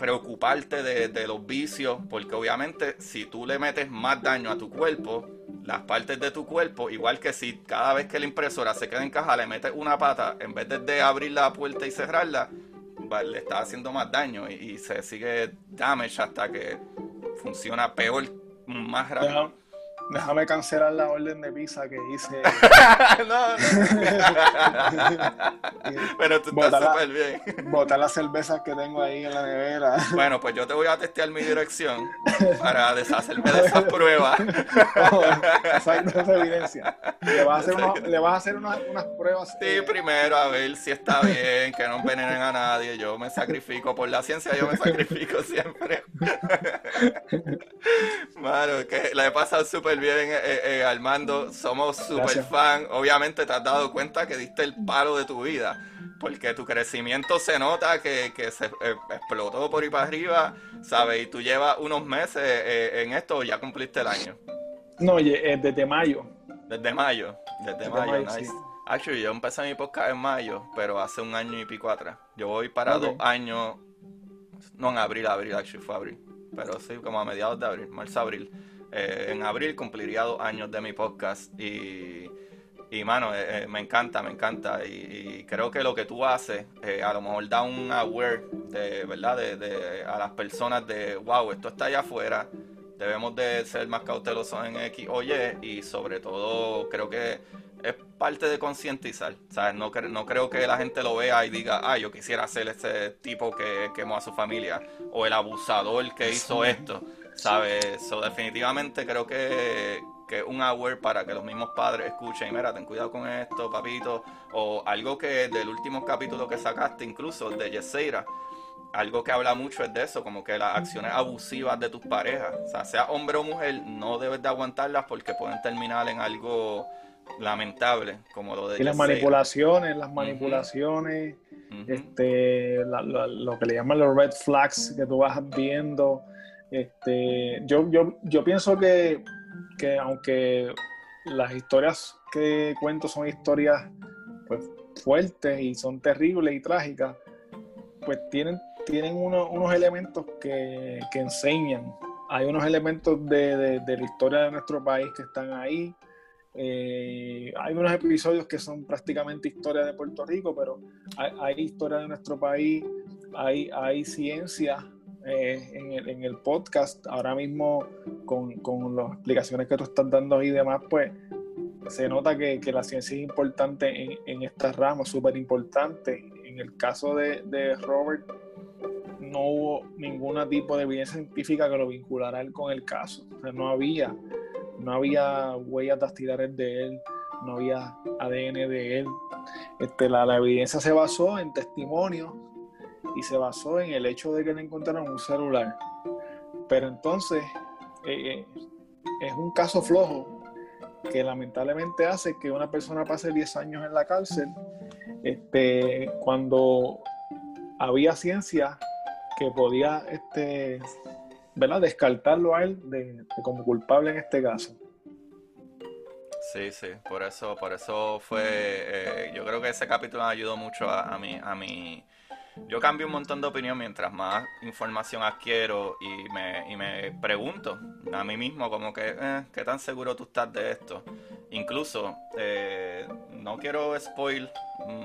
Speaker 1: preocuparte de, los vicios, porque obviamente si tú le metes más daño a tu cuerpo, las partes de tu cuerpo, igual que si cada vez que la impresora se queda en caja le metes una pata, en vez de, abrir la puerta y cerrarla, le está haciendo más daño y, y, se sigue damage hasta que funciona peor, más rápido.
Speaker 2: Déjame cancelar la orden de pizza que hice. [laughs] no, [laughs]
Speaker 1: Pero tú estás súper bien.
Speaker 2: Botar las cervezas que tengo ahí en la nevera.
Speaker 1: Bueno, pues yo te voy a testear mi dirección [laughs] para deshacerme de esas pruebas.
Speaker 2: esa es evidencia. Le vas a hacer, le vas a hacer unas, pruebas.
Speaker 1: Sí, eh, primero a ver si está bien, que no envenenen a nadie. Yo me sacrifico por la ciencia, yo me sacrifico siempre. Mano, que la he pasado súper bien, eh, eh, Armando. Somos súper fan. Obviamente te has dado cuenta que diste el palo de tu vida. Porque tu crecimiento se nota que, se eh, explotó por ahí para arriba, ¿sabes? Y tú llevas unos meses en esto, ya cumpliste el año.
Speaker 2: No, oye, desde mayo.
Speaker 1: Desde mayo, desde, mayo, nice. Actually, yo empecé mi podcast en mayo, pero hace un año y pico atrás. Yo voy para dos años, no en abril, abril, actually fue abril, pero sí, como a mediados de abril, marzo, abril. Eh, en abril cumpliría dos años de mi podcast y, y mano, eh, eh, me encanta, me encanta. Y, creo que lo que tú haces a lo mejor da un aware de, ¿verdad? De, a las personas de, wow, esto está allá afuera, debemos de ser más cautelosos en X o Y y sobre todo creo que es parte de concientizar. ¿sabes? No, no creo que la gente lo vea y diga, ah, yo quisiera ser ese tipo que quemó a su familia o el abusador que hizo esto. ¿Sabes? So, definitivamente creo que, que un aware para que los mismos padres escuchen y mira, ten cuidado con esto, papito. O algo que del último capítulo que sacaste, incluso de Yeseira, algo que habla mucho es de eso, como que las acciones abusivas de tus parejas, o sea, sea hombre o mujer, no debes de aguantarlas porque pueden terminar en algo lamentable, como lo de...
Speaker 2: Y las manipulaciones, las manipulaciones, este, lo que le llaman los red flags que tú vas viendo, este, yo, yo, yo pienso que, que, aunque las historias que cuento son historias pues, fuertes y son terribles y trágicas, pues tienen, tienen unos elementos que, que, enseñan. Hay unos elementos de, de, la historia de nuestro país que están ahí. Eh, hay unos episodios que son prácticamente historia de Puerto Rico, pero hay, hay historia de nuestro país, hay, hay ciencia en, el, en, el, podcast, ahora mismo con, con, las explicaciones que tú estás dando y demás, pues se nota que, que la ciencia es importante en, en esta rama, súper importante. En el caso de, de, Robert, no hubo ningún tipo de evidencia científica que lo vinculara él con el caso. O sea, no había, no había huellas dactilares de él, no había ADN de él. Este, la, la evidencia se basó en testimonios y se basó en el hecho de que le encontraron un celular. Pero entonces eh, eh, es un caso flojo que lamentablemente hace que una persona pase 10 años en la cárcel este, cuando había ciencia que podía este, ¿verdad? descartarlo a él de, como culpable en este caso.
Speaker 1: Sí, sí, por eso, por eso fue, eh, yo creo que ese capítulo ayudó mucho a, a, a mi yo cambio un montón de opinión mientras más información adquiero y me, y me pregunto a mí mismo como que, eh, ¿qué tan seguro tú estás de esto? Incluso, eh, no quiero spoil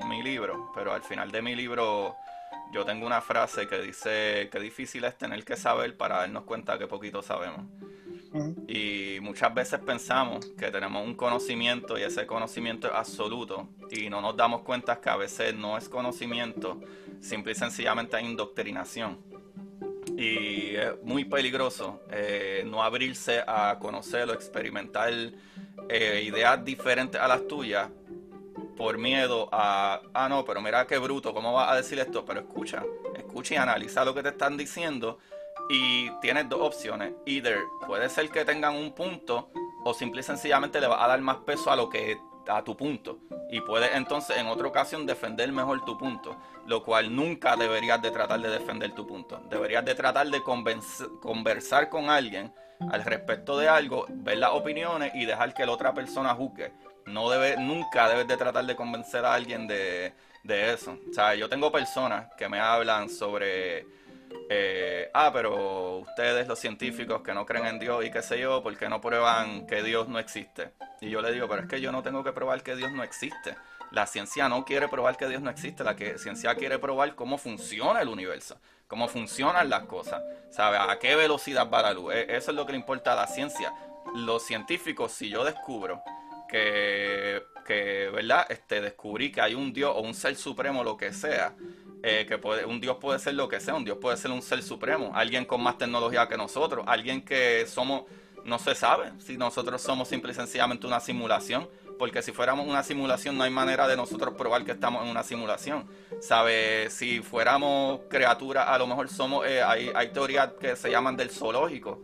Speaker 1: mi libro, pero al final de mi libro yo tengo una frase que dice que difícil es tener que saber para darnos cuenta que poquito sabemos. Y muchas veces pensamos que tenemos un conocimiento y ese conocimiento es absoluto y no nos damos cuenta que a veces no es conocimiento, simple y sencillamente indoctrinación. Y es muy peligroso eh, no abrirse a conocer o experimentar eh, ideas diferentes a las tuyas por miedo a, ah, no, pero mira qué bruto, ¿cómo vas a decir esto? Pero escucha, escucha y analiza lo que te están diciendo y tienes dos opciones. Either puede ser que tengan un punto o simple y sencillamente le vas a dar más peso a lo que a tu punto y puedes entonces en otra ocasión defender mejor tu punto, lo cual nunca deberías de tratar de defender tu punto. Deberías de tratar de conversar con alguien al respecto de algo, ver las opiniones y dejar que la otra persona juzgue. No debe, nunca debes de tratar de convencer a alguien de, de eso. O sea, yo tengo personas que me hablan sobre eh, ah, pero ustedes los científicos que no creen en Dios y qué sé yo, ¿por qué no prueban que Dios no existe? Y yo le digo, pero es que yo no tengo que probar que Dios no existe. La ciencia no quiere probar que Dios no existe, la que, ciencia quiere probar cómo funciona el universo, cómo funcionan las cosas, ¿sabe? A qué velocidad va la luz. E, eso es lo que le importa a la ciencia. Los científicos, si yo descubro que, que ¿verdad? Este, descubrí que hay un Dios o un ser supremo, lo que sea, eh, que puede, un Dios puede ser lo que sea, un Dios puede ser un ser supremo, alguien con más tecnología que nosotros, alguien que somos, no se sabe si nosotros somos simple y sencillamente una simulación, porque si fuéramos una simulación no hay manera de nosotros probar que estamos en una simulación. ¿Sabe? Si fuéramos criaturas, a lo mejor somos, eh, hay, hay teorías que se llaman del zoológico,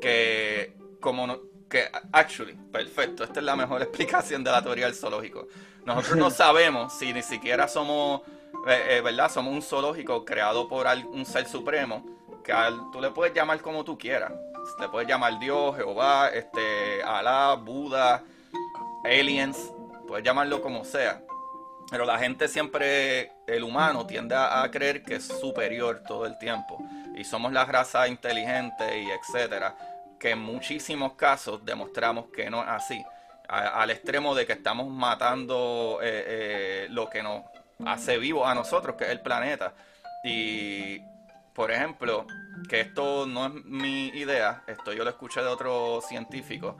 Speaker 1: que como que, actually, perfecto, esta es la mejor [laughs] explicación de la teoría del zoológico. Nosotros no [laughs] sabemos si ni siquiera somos eh, eh, ¿verdad? Somos un zoológico creado por un ser supremo que tú le puedes llamar como tú quieras. Le puedes llamar Dios, Jehová, este, Alá, Buda, aliens, puedes llamarlo como sea. Pero la gente siempre, el humano tiende a, creer que es superior todo el tiempo. Y somos la raza inteligente y etcétera. Que en muchísimos casos demostramos que no es así. al extremo de que estamos matando eh, lo que nos hace vivo a nosotros, que es el planeta. Y, por ejemplo, que esto no es mi idea, esto yo lo escuché de otro científico,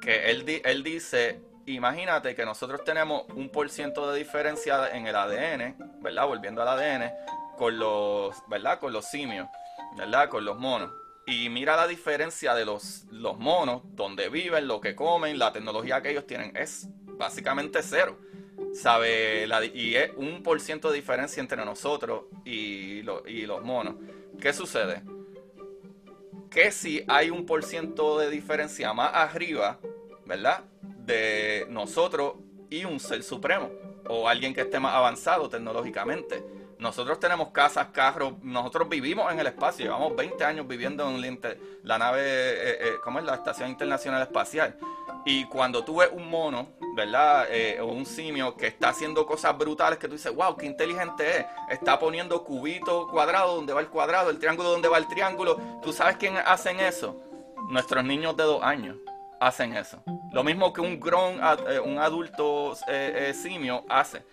Speaker 1: que él, él dice, imagínate que nosotros tenemos un por ciento de diferencia en el ADN, ¿verdad? Volviendo al ADN, con los, ¿verdad? Con los simios, ¿verdad? Con los monos. Y mira la diferencia de los, los monos, donde viven, lo que comen, la tecnología que ellos tienen, es básicamente cero sabe y es un por ciento de diferencia entre nosotros y, y los monos. ¿Qué sucede? Que si hay un por ciento de diferencia más arriba, ¿verdad? De nosotros y un ser supremo o alguien que esté más avanzado tecnológicamente. Nosotros tenemos casas, carros, nosotros vivimos en el espacio, llevamos 20 años viviendo en la nave, eh, eh, ¿cómo es? La Estación Internacional Espacial. Y cuando tú ves un mono, ¿verdad? Eh, o un simio que está haciendo cosas brutales que tú dices, wow, qué inteligente es. Está poniendo cubito cuadrado donde va el cuadrado, el triángulo donde va el triángulo. ¿Tú sabes quién hacen eso? Nuestros niños de dos años hacen eso. Lo mismo que un grown, eh, un adulto eh, simio hace.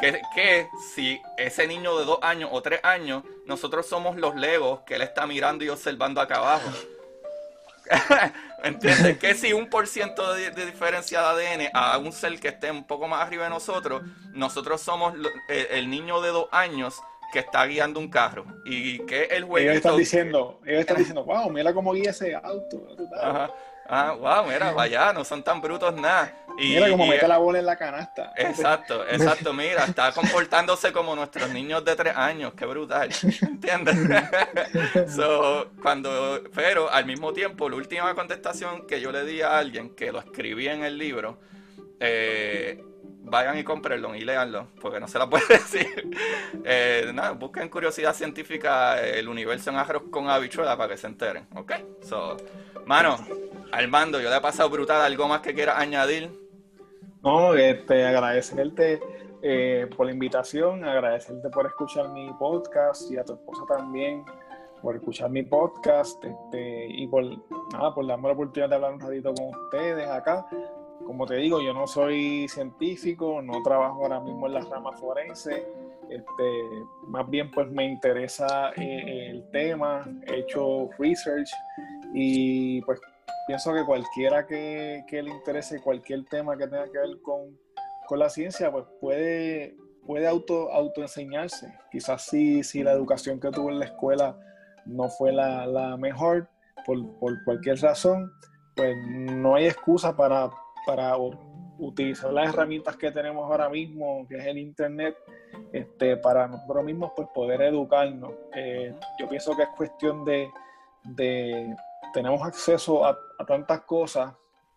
Speaker 1: Que, que, si ese niño de dos años o tres años, nosotros somos los legos que él está mirando y observando acá abajo. [laughs] ¿Entiendes? que si un por ciento de, diferencia de ADN a un ser que esté un poco más arriba de nosotros, nosotros somos el, niño de dos años que está guiando un carro y que el juego
Speaker 2: ellos están diciendo ellos están [laughs] diciendo wow mira cómo guía ese auto
Speaker 1: Ajá. Ah, wow, mira, vaya, no son tan brutos nada.
Speaker 2: Y, mira cómo mete la bola en la canasta.
Speaker 1: Exacto, [laughs] exacto, mira, está comportándose como nuestros niños de tres años, qué brutal, ¿entiendes? [laughs] so, cuando, pero al mismo tiempo, la última contestación que yo le di a alguien, que lo escribí en el libro, eh, vayan y cómprenlo y léanlo, porque no se la [laughs] puede decir. Eh, nada, busquen curiosidad científica el universo en arroz con habichuela para que se enteren, ¿ok? So, mano, Armando, yo le he pasado brutal. ¿Algo más que quieras añadir?
Speaker 2: No, este, agradecerte eh, por la invitación, agradecerte por escuchar mi podcast y a tu esposa también por escuchar mi podcast este, y por, nada, por darme la oportunidad de hablar un ratito con ustedes acá. Como te digo, yo no soy científico, no trabajo ahora mismo en las ramas forenses. Este, más bien pues me interesa eh, el tema, he hecho research y pues pienso que cualquiera que, le interese cualquier tema que tenga que ver con, la ciencia, pues puede, puede auto, autoenseñarse. Quizás si, si la educación que tuvo en la escuela no fue la, mejor por, cualquier razón, pues no hay excusa para, para utilizar las herramientas que tenemos ahora mismo, que es el Internet, este, para nosotros mismos pues, poder educarnos. Eh, yo pienso que es cuestión de, de tenemos acceso a, tantas cosas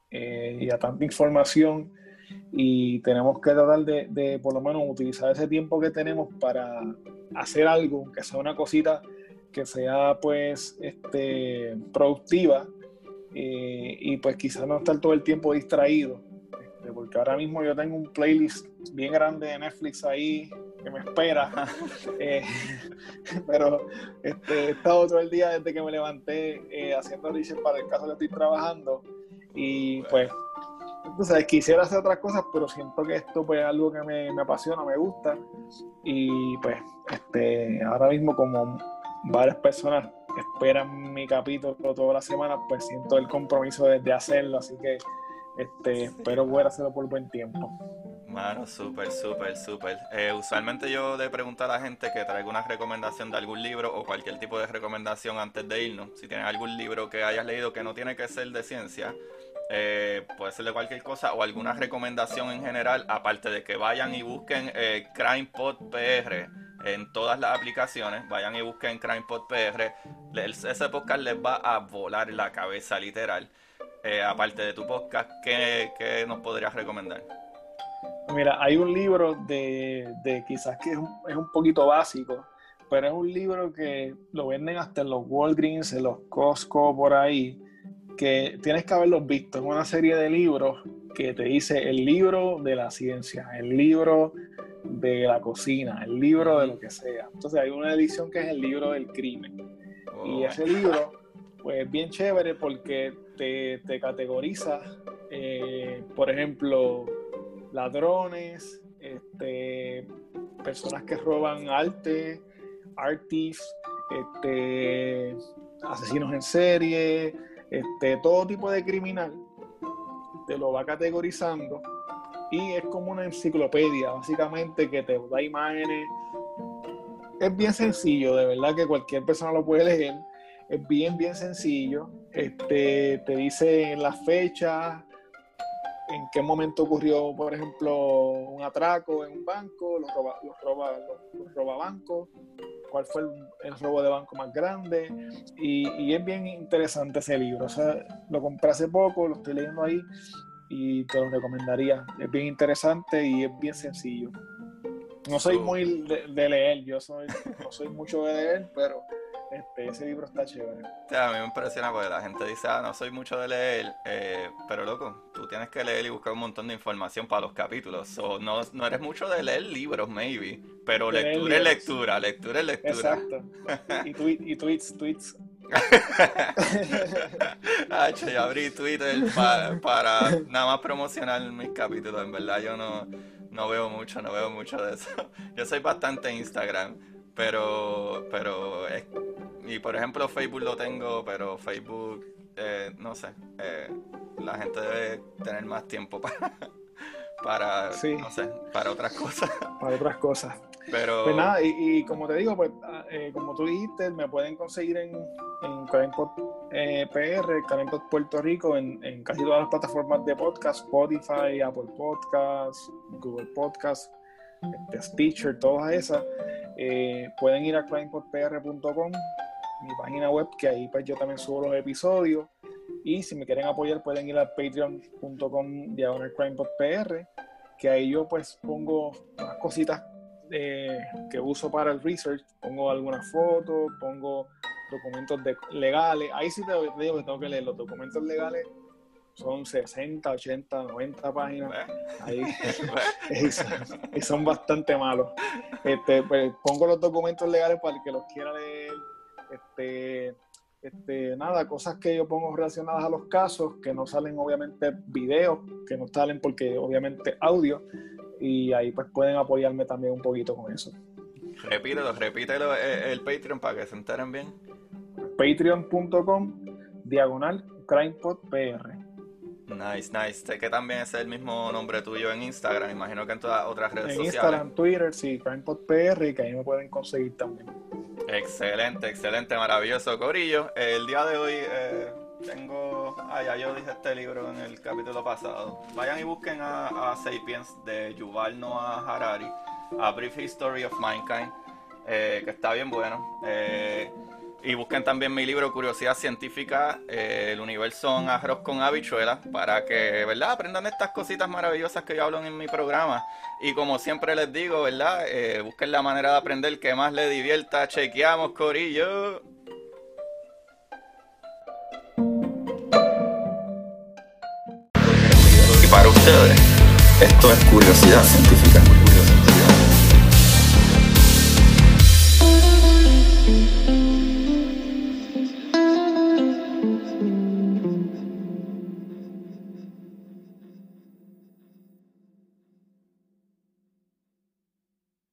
Speaker 2: eh, y a tanta información y tenemos que tratar de, de, por lo menos utilizar ese tiempo que tenemos para hacer algo, que sea una cosita que sea pues este, productiva y pues quizás no estar todo el tiempo distraído, este, porque ahora mismo yo tengo un playlist bien grande de Netflix ahí que me espera, [laughs] eh, [laughs] pero este, he estado todo el día desde que me levanté eh, haciendo research para el caso que estoy trabajando y pues entonces quisiera hacer otras cosas, pero siento que esto pues es algo que me, me apasiona, me gusta y pues este, ahora mismo como varias personas esperan mi capítulo toda la semana, pues siento el compromiso de, hacerlo, así que este, espero poder hacerlo por buen tiempo.
Speaker 1: Mano, súper, súper, súper. Eh, usualmente yo le pregunto a la gente que traiga una recomendación de algún libro o cualquier tipo de recomendación antes de irnos. Si tienes algún libro que hayas leído que no tiene que ser de ciencia, eh, puede ser de cualquier cosa o alguna recomendación en general, aparte de que vayan y busquen eh, CrimePod PR en todas las aplicaciones. Vayan y busquen CrimePod PR. Ese podcast les va a volar la cabeza, literal. Eh, aparte de tu podcast, ¿qué, nos podrías recomendar?
Speaker 2: Mira, hay un libro de, de quizás que es un, es un, poquito básico, pero es un libro que lo venden hasta en los Walgreens, en los Costco, por ahí, que tienes que haberlos visto. Es una serie de libros que te dice el libro de la ciencia, el libro de la cocina, el libro de lo que sea. Entonces hay una edición que es el libro del crimen. Y oh. ese libro, pues bien chévere porque te, categoriza, eh, por ejemplo, ladrones, este, personas que roban arte, artists, este, asesinos en serie, este, todo tipo de criminal, te lo va categorizando y es como una enciclopedia, básicamente, que te da imágenes. Es bien sencillo, de verdad que cualquier persona lo puede leer. Es bien, bien sencillo. Este, te dice las fechas, en qué momento ocurrió, por ejemplo, un atraco en un banco, los roba, los roba, los, robabancos, cuál fue el, robo de banco más grande. Y, y, es bien interesante ese libro. O sea, lo compré hace poco, lo estoy leyendo ahí y te lo recomendaría. Es bien interesante y es bien sencillo. No soy muy de, leer, yo soy, no soy mucho de leer, pero este, ese libro está chévere.
Speaker 1: a mí me impresiona porque la gente dice, ah, no soy mucho de leer, eh, pero loco, tú tienes que leer y buscar un montón de información para los capítulos. o no, no eres mucho de leer libros, maybe, pero lectura es lectura, lectura es lectura.
Speaker 2: Exacto. [laughs] Y, y tweets, tweets [laughs]
Speaker 1: yo abrí Twitter para nada más promocionar mis capítulos. En verdad, yo no, no veo mucho, no veo mucho de eso. [laughs] Yo soy bastante Instagram, pero, pero y por ejemplo Facebook lo tengo, pero Facebook, eh, no sé, eh, la gente debe tener más tiempo [laughs] para, para, no sé, para otras cosas.
Speaker 2: Para otras cosas. Pero... Pues nada, y, como te digo, pues ah, eh, como tú dijiste, me pueden conseguir en, en eh, PR, Puerto Rico, en, casi todas las plataformas de podcast, Spotify, Apple Podcasts, Google Podcasts, este, Stitcher, todas esas. Eh, pueden ir a CrimePodPR.com, mi página web, que ahí pues yo también subo los episodios. Y si me quieren apoyar, pueden ir a patreon.com diagonal CrimePodPR, que ahí yo pues pongo unas cositas que uso para el research, pongo algunas fotos, pongo documentos legales. Ahí sí te digo que tengo que leer los documentos legales. Son 60, 80, 90 páginas. Ahí, [laughs] y, son, bastante malos. Este, pues, pongo los documentos legales para el que los quiera leer. Este, este, nada, cosas que yo pongo relacionadas a los casos, que no salen obviamente videos, que no salen porque obviamente audio, y ahí pues pueden apoyarme también un poquito con eso.
Speaker 1: Repítelo, repítelo eh, el, Patreon para que se enteren bien.
Speaker 2: Patreon.com diagonal CrimePodPR.
Speaker 1: Nice, nice. Sé que también es el mismo nombre tuyo en Instagram, imagino que en todas otras redes
Speaker 2: en
Speaker 1: sociales.
Speaker 2: Instagram, Twitter, sí, CrimePodPR, y que ahí me pueden conseguir también.
Speaker 1: Excelente, excelente, maravilloso, Corillo. El día de hoy eh, tengo. Ah, ya yo dije este libro en el capítulo pasado. Vayan y busquen a, Sapiens de Yuval Noah Harari, A Brief History of Mankind, eh, que está bien bueno. Eh, y busquen también mi libro Curiosidad Científica, eh, el universo en arroz con habichuelas, para que, ¿verdad? Aprendan estas cositas maravillosas que yo hablo en mi programa. Y como siempre les digo, ¿verdad? Eh, busquen la manera de aprender que más les divierta. Chequeamos, Corillo.
Speaker 3: Y para ustedes, esto es curiosidad científica.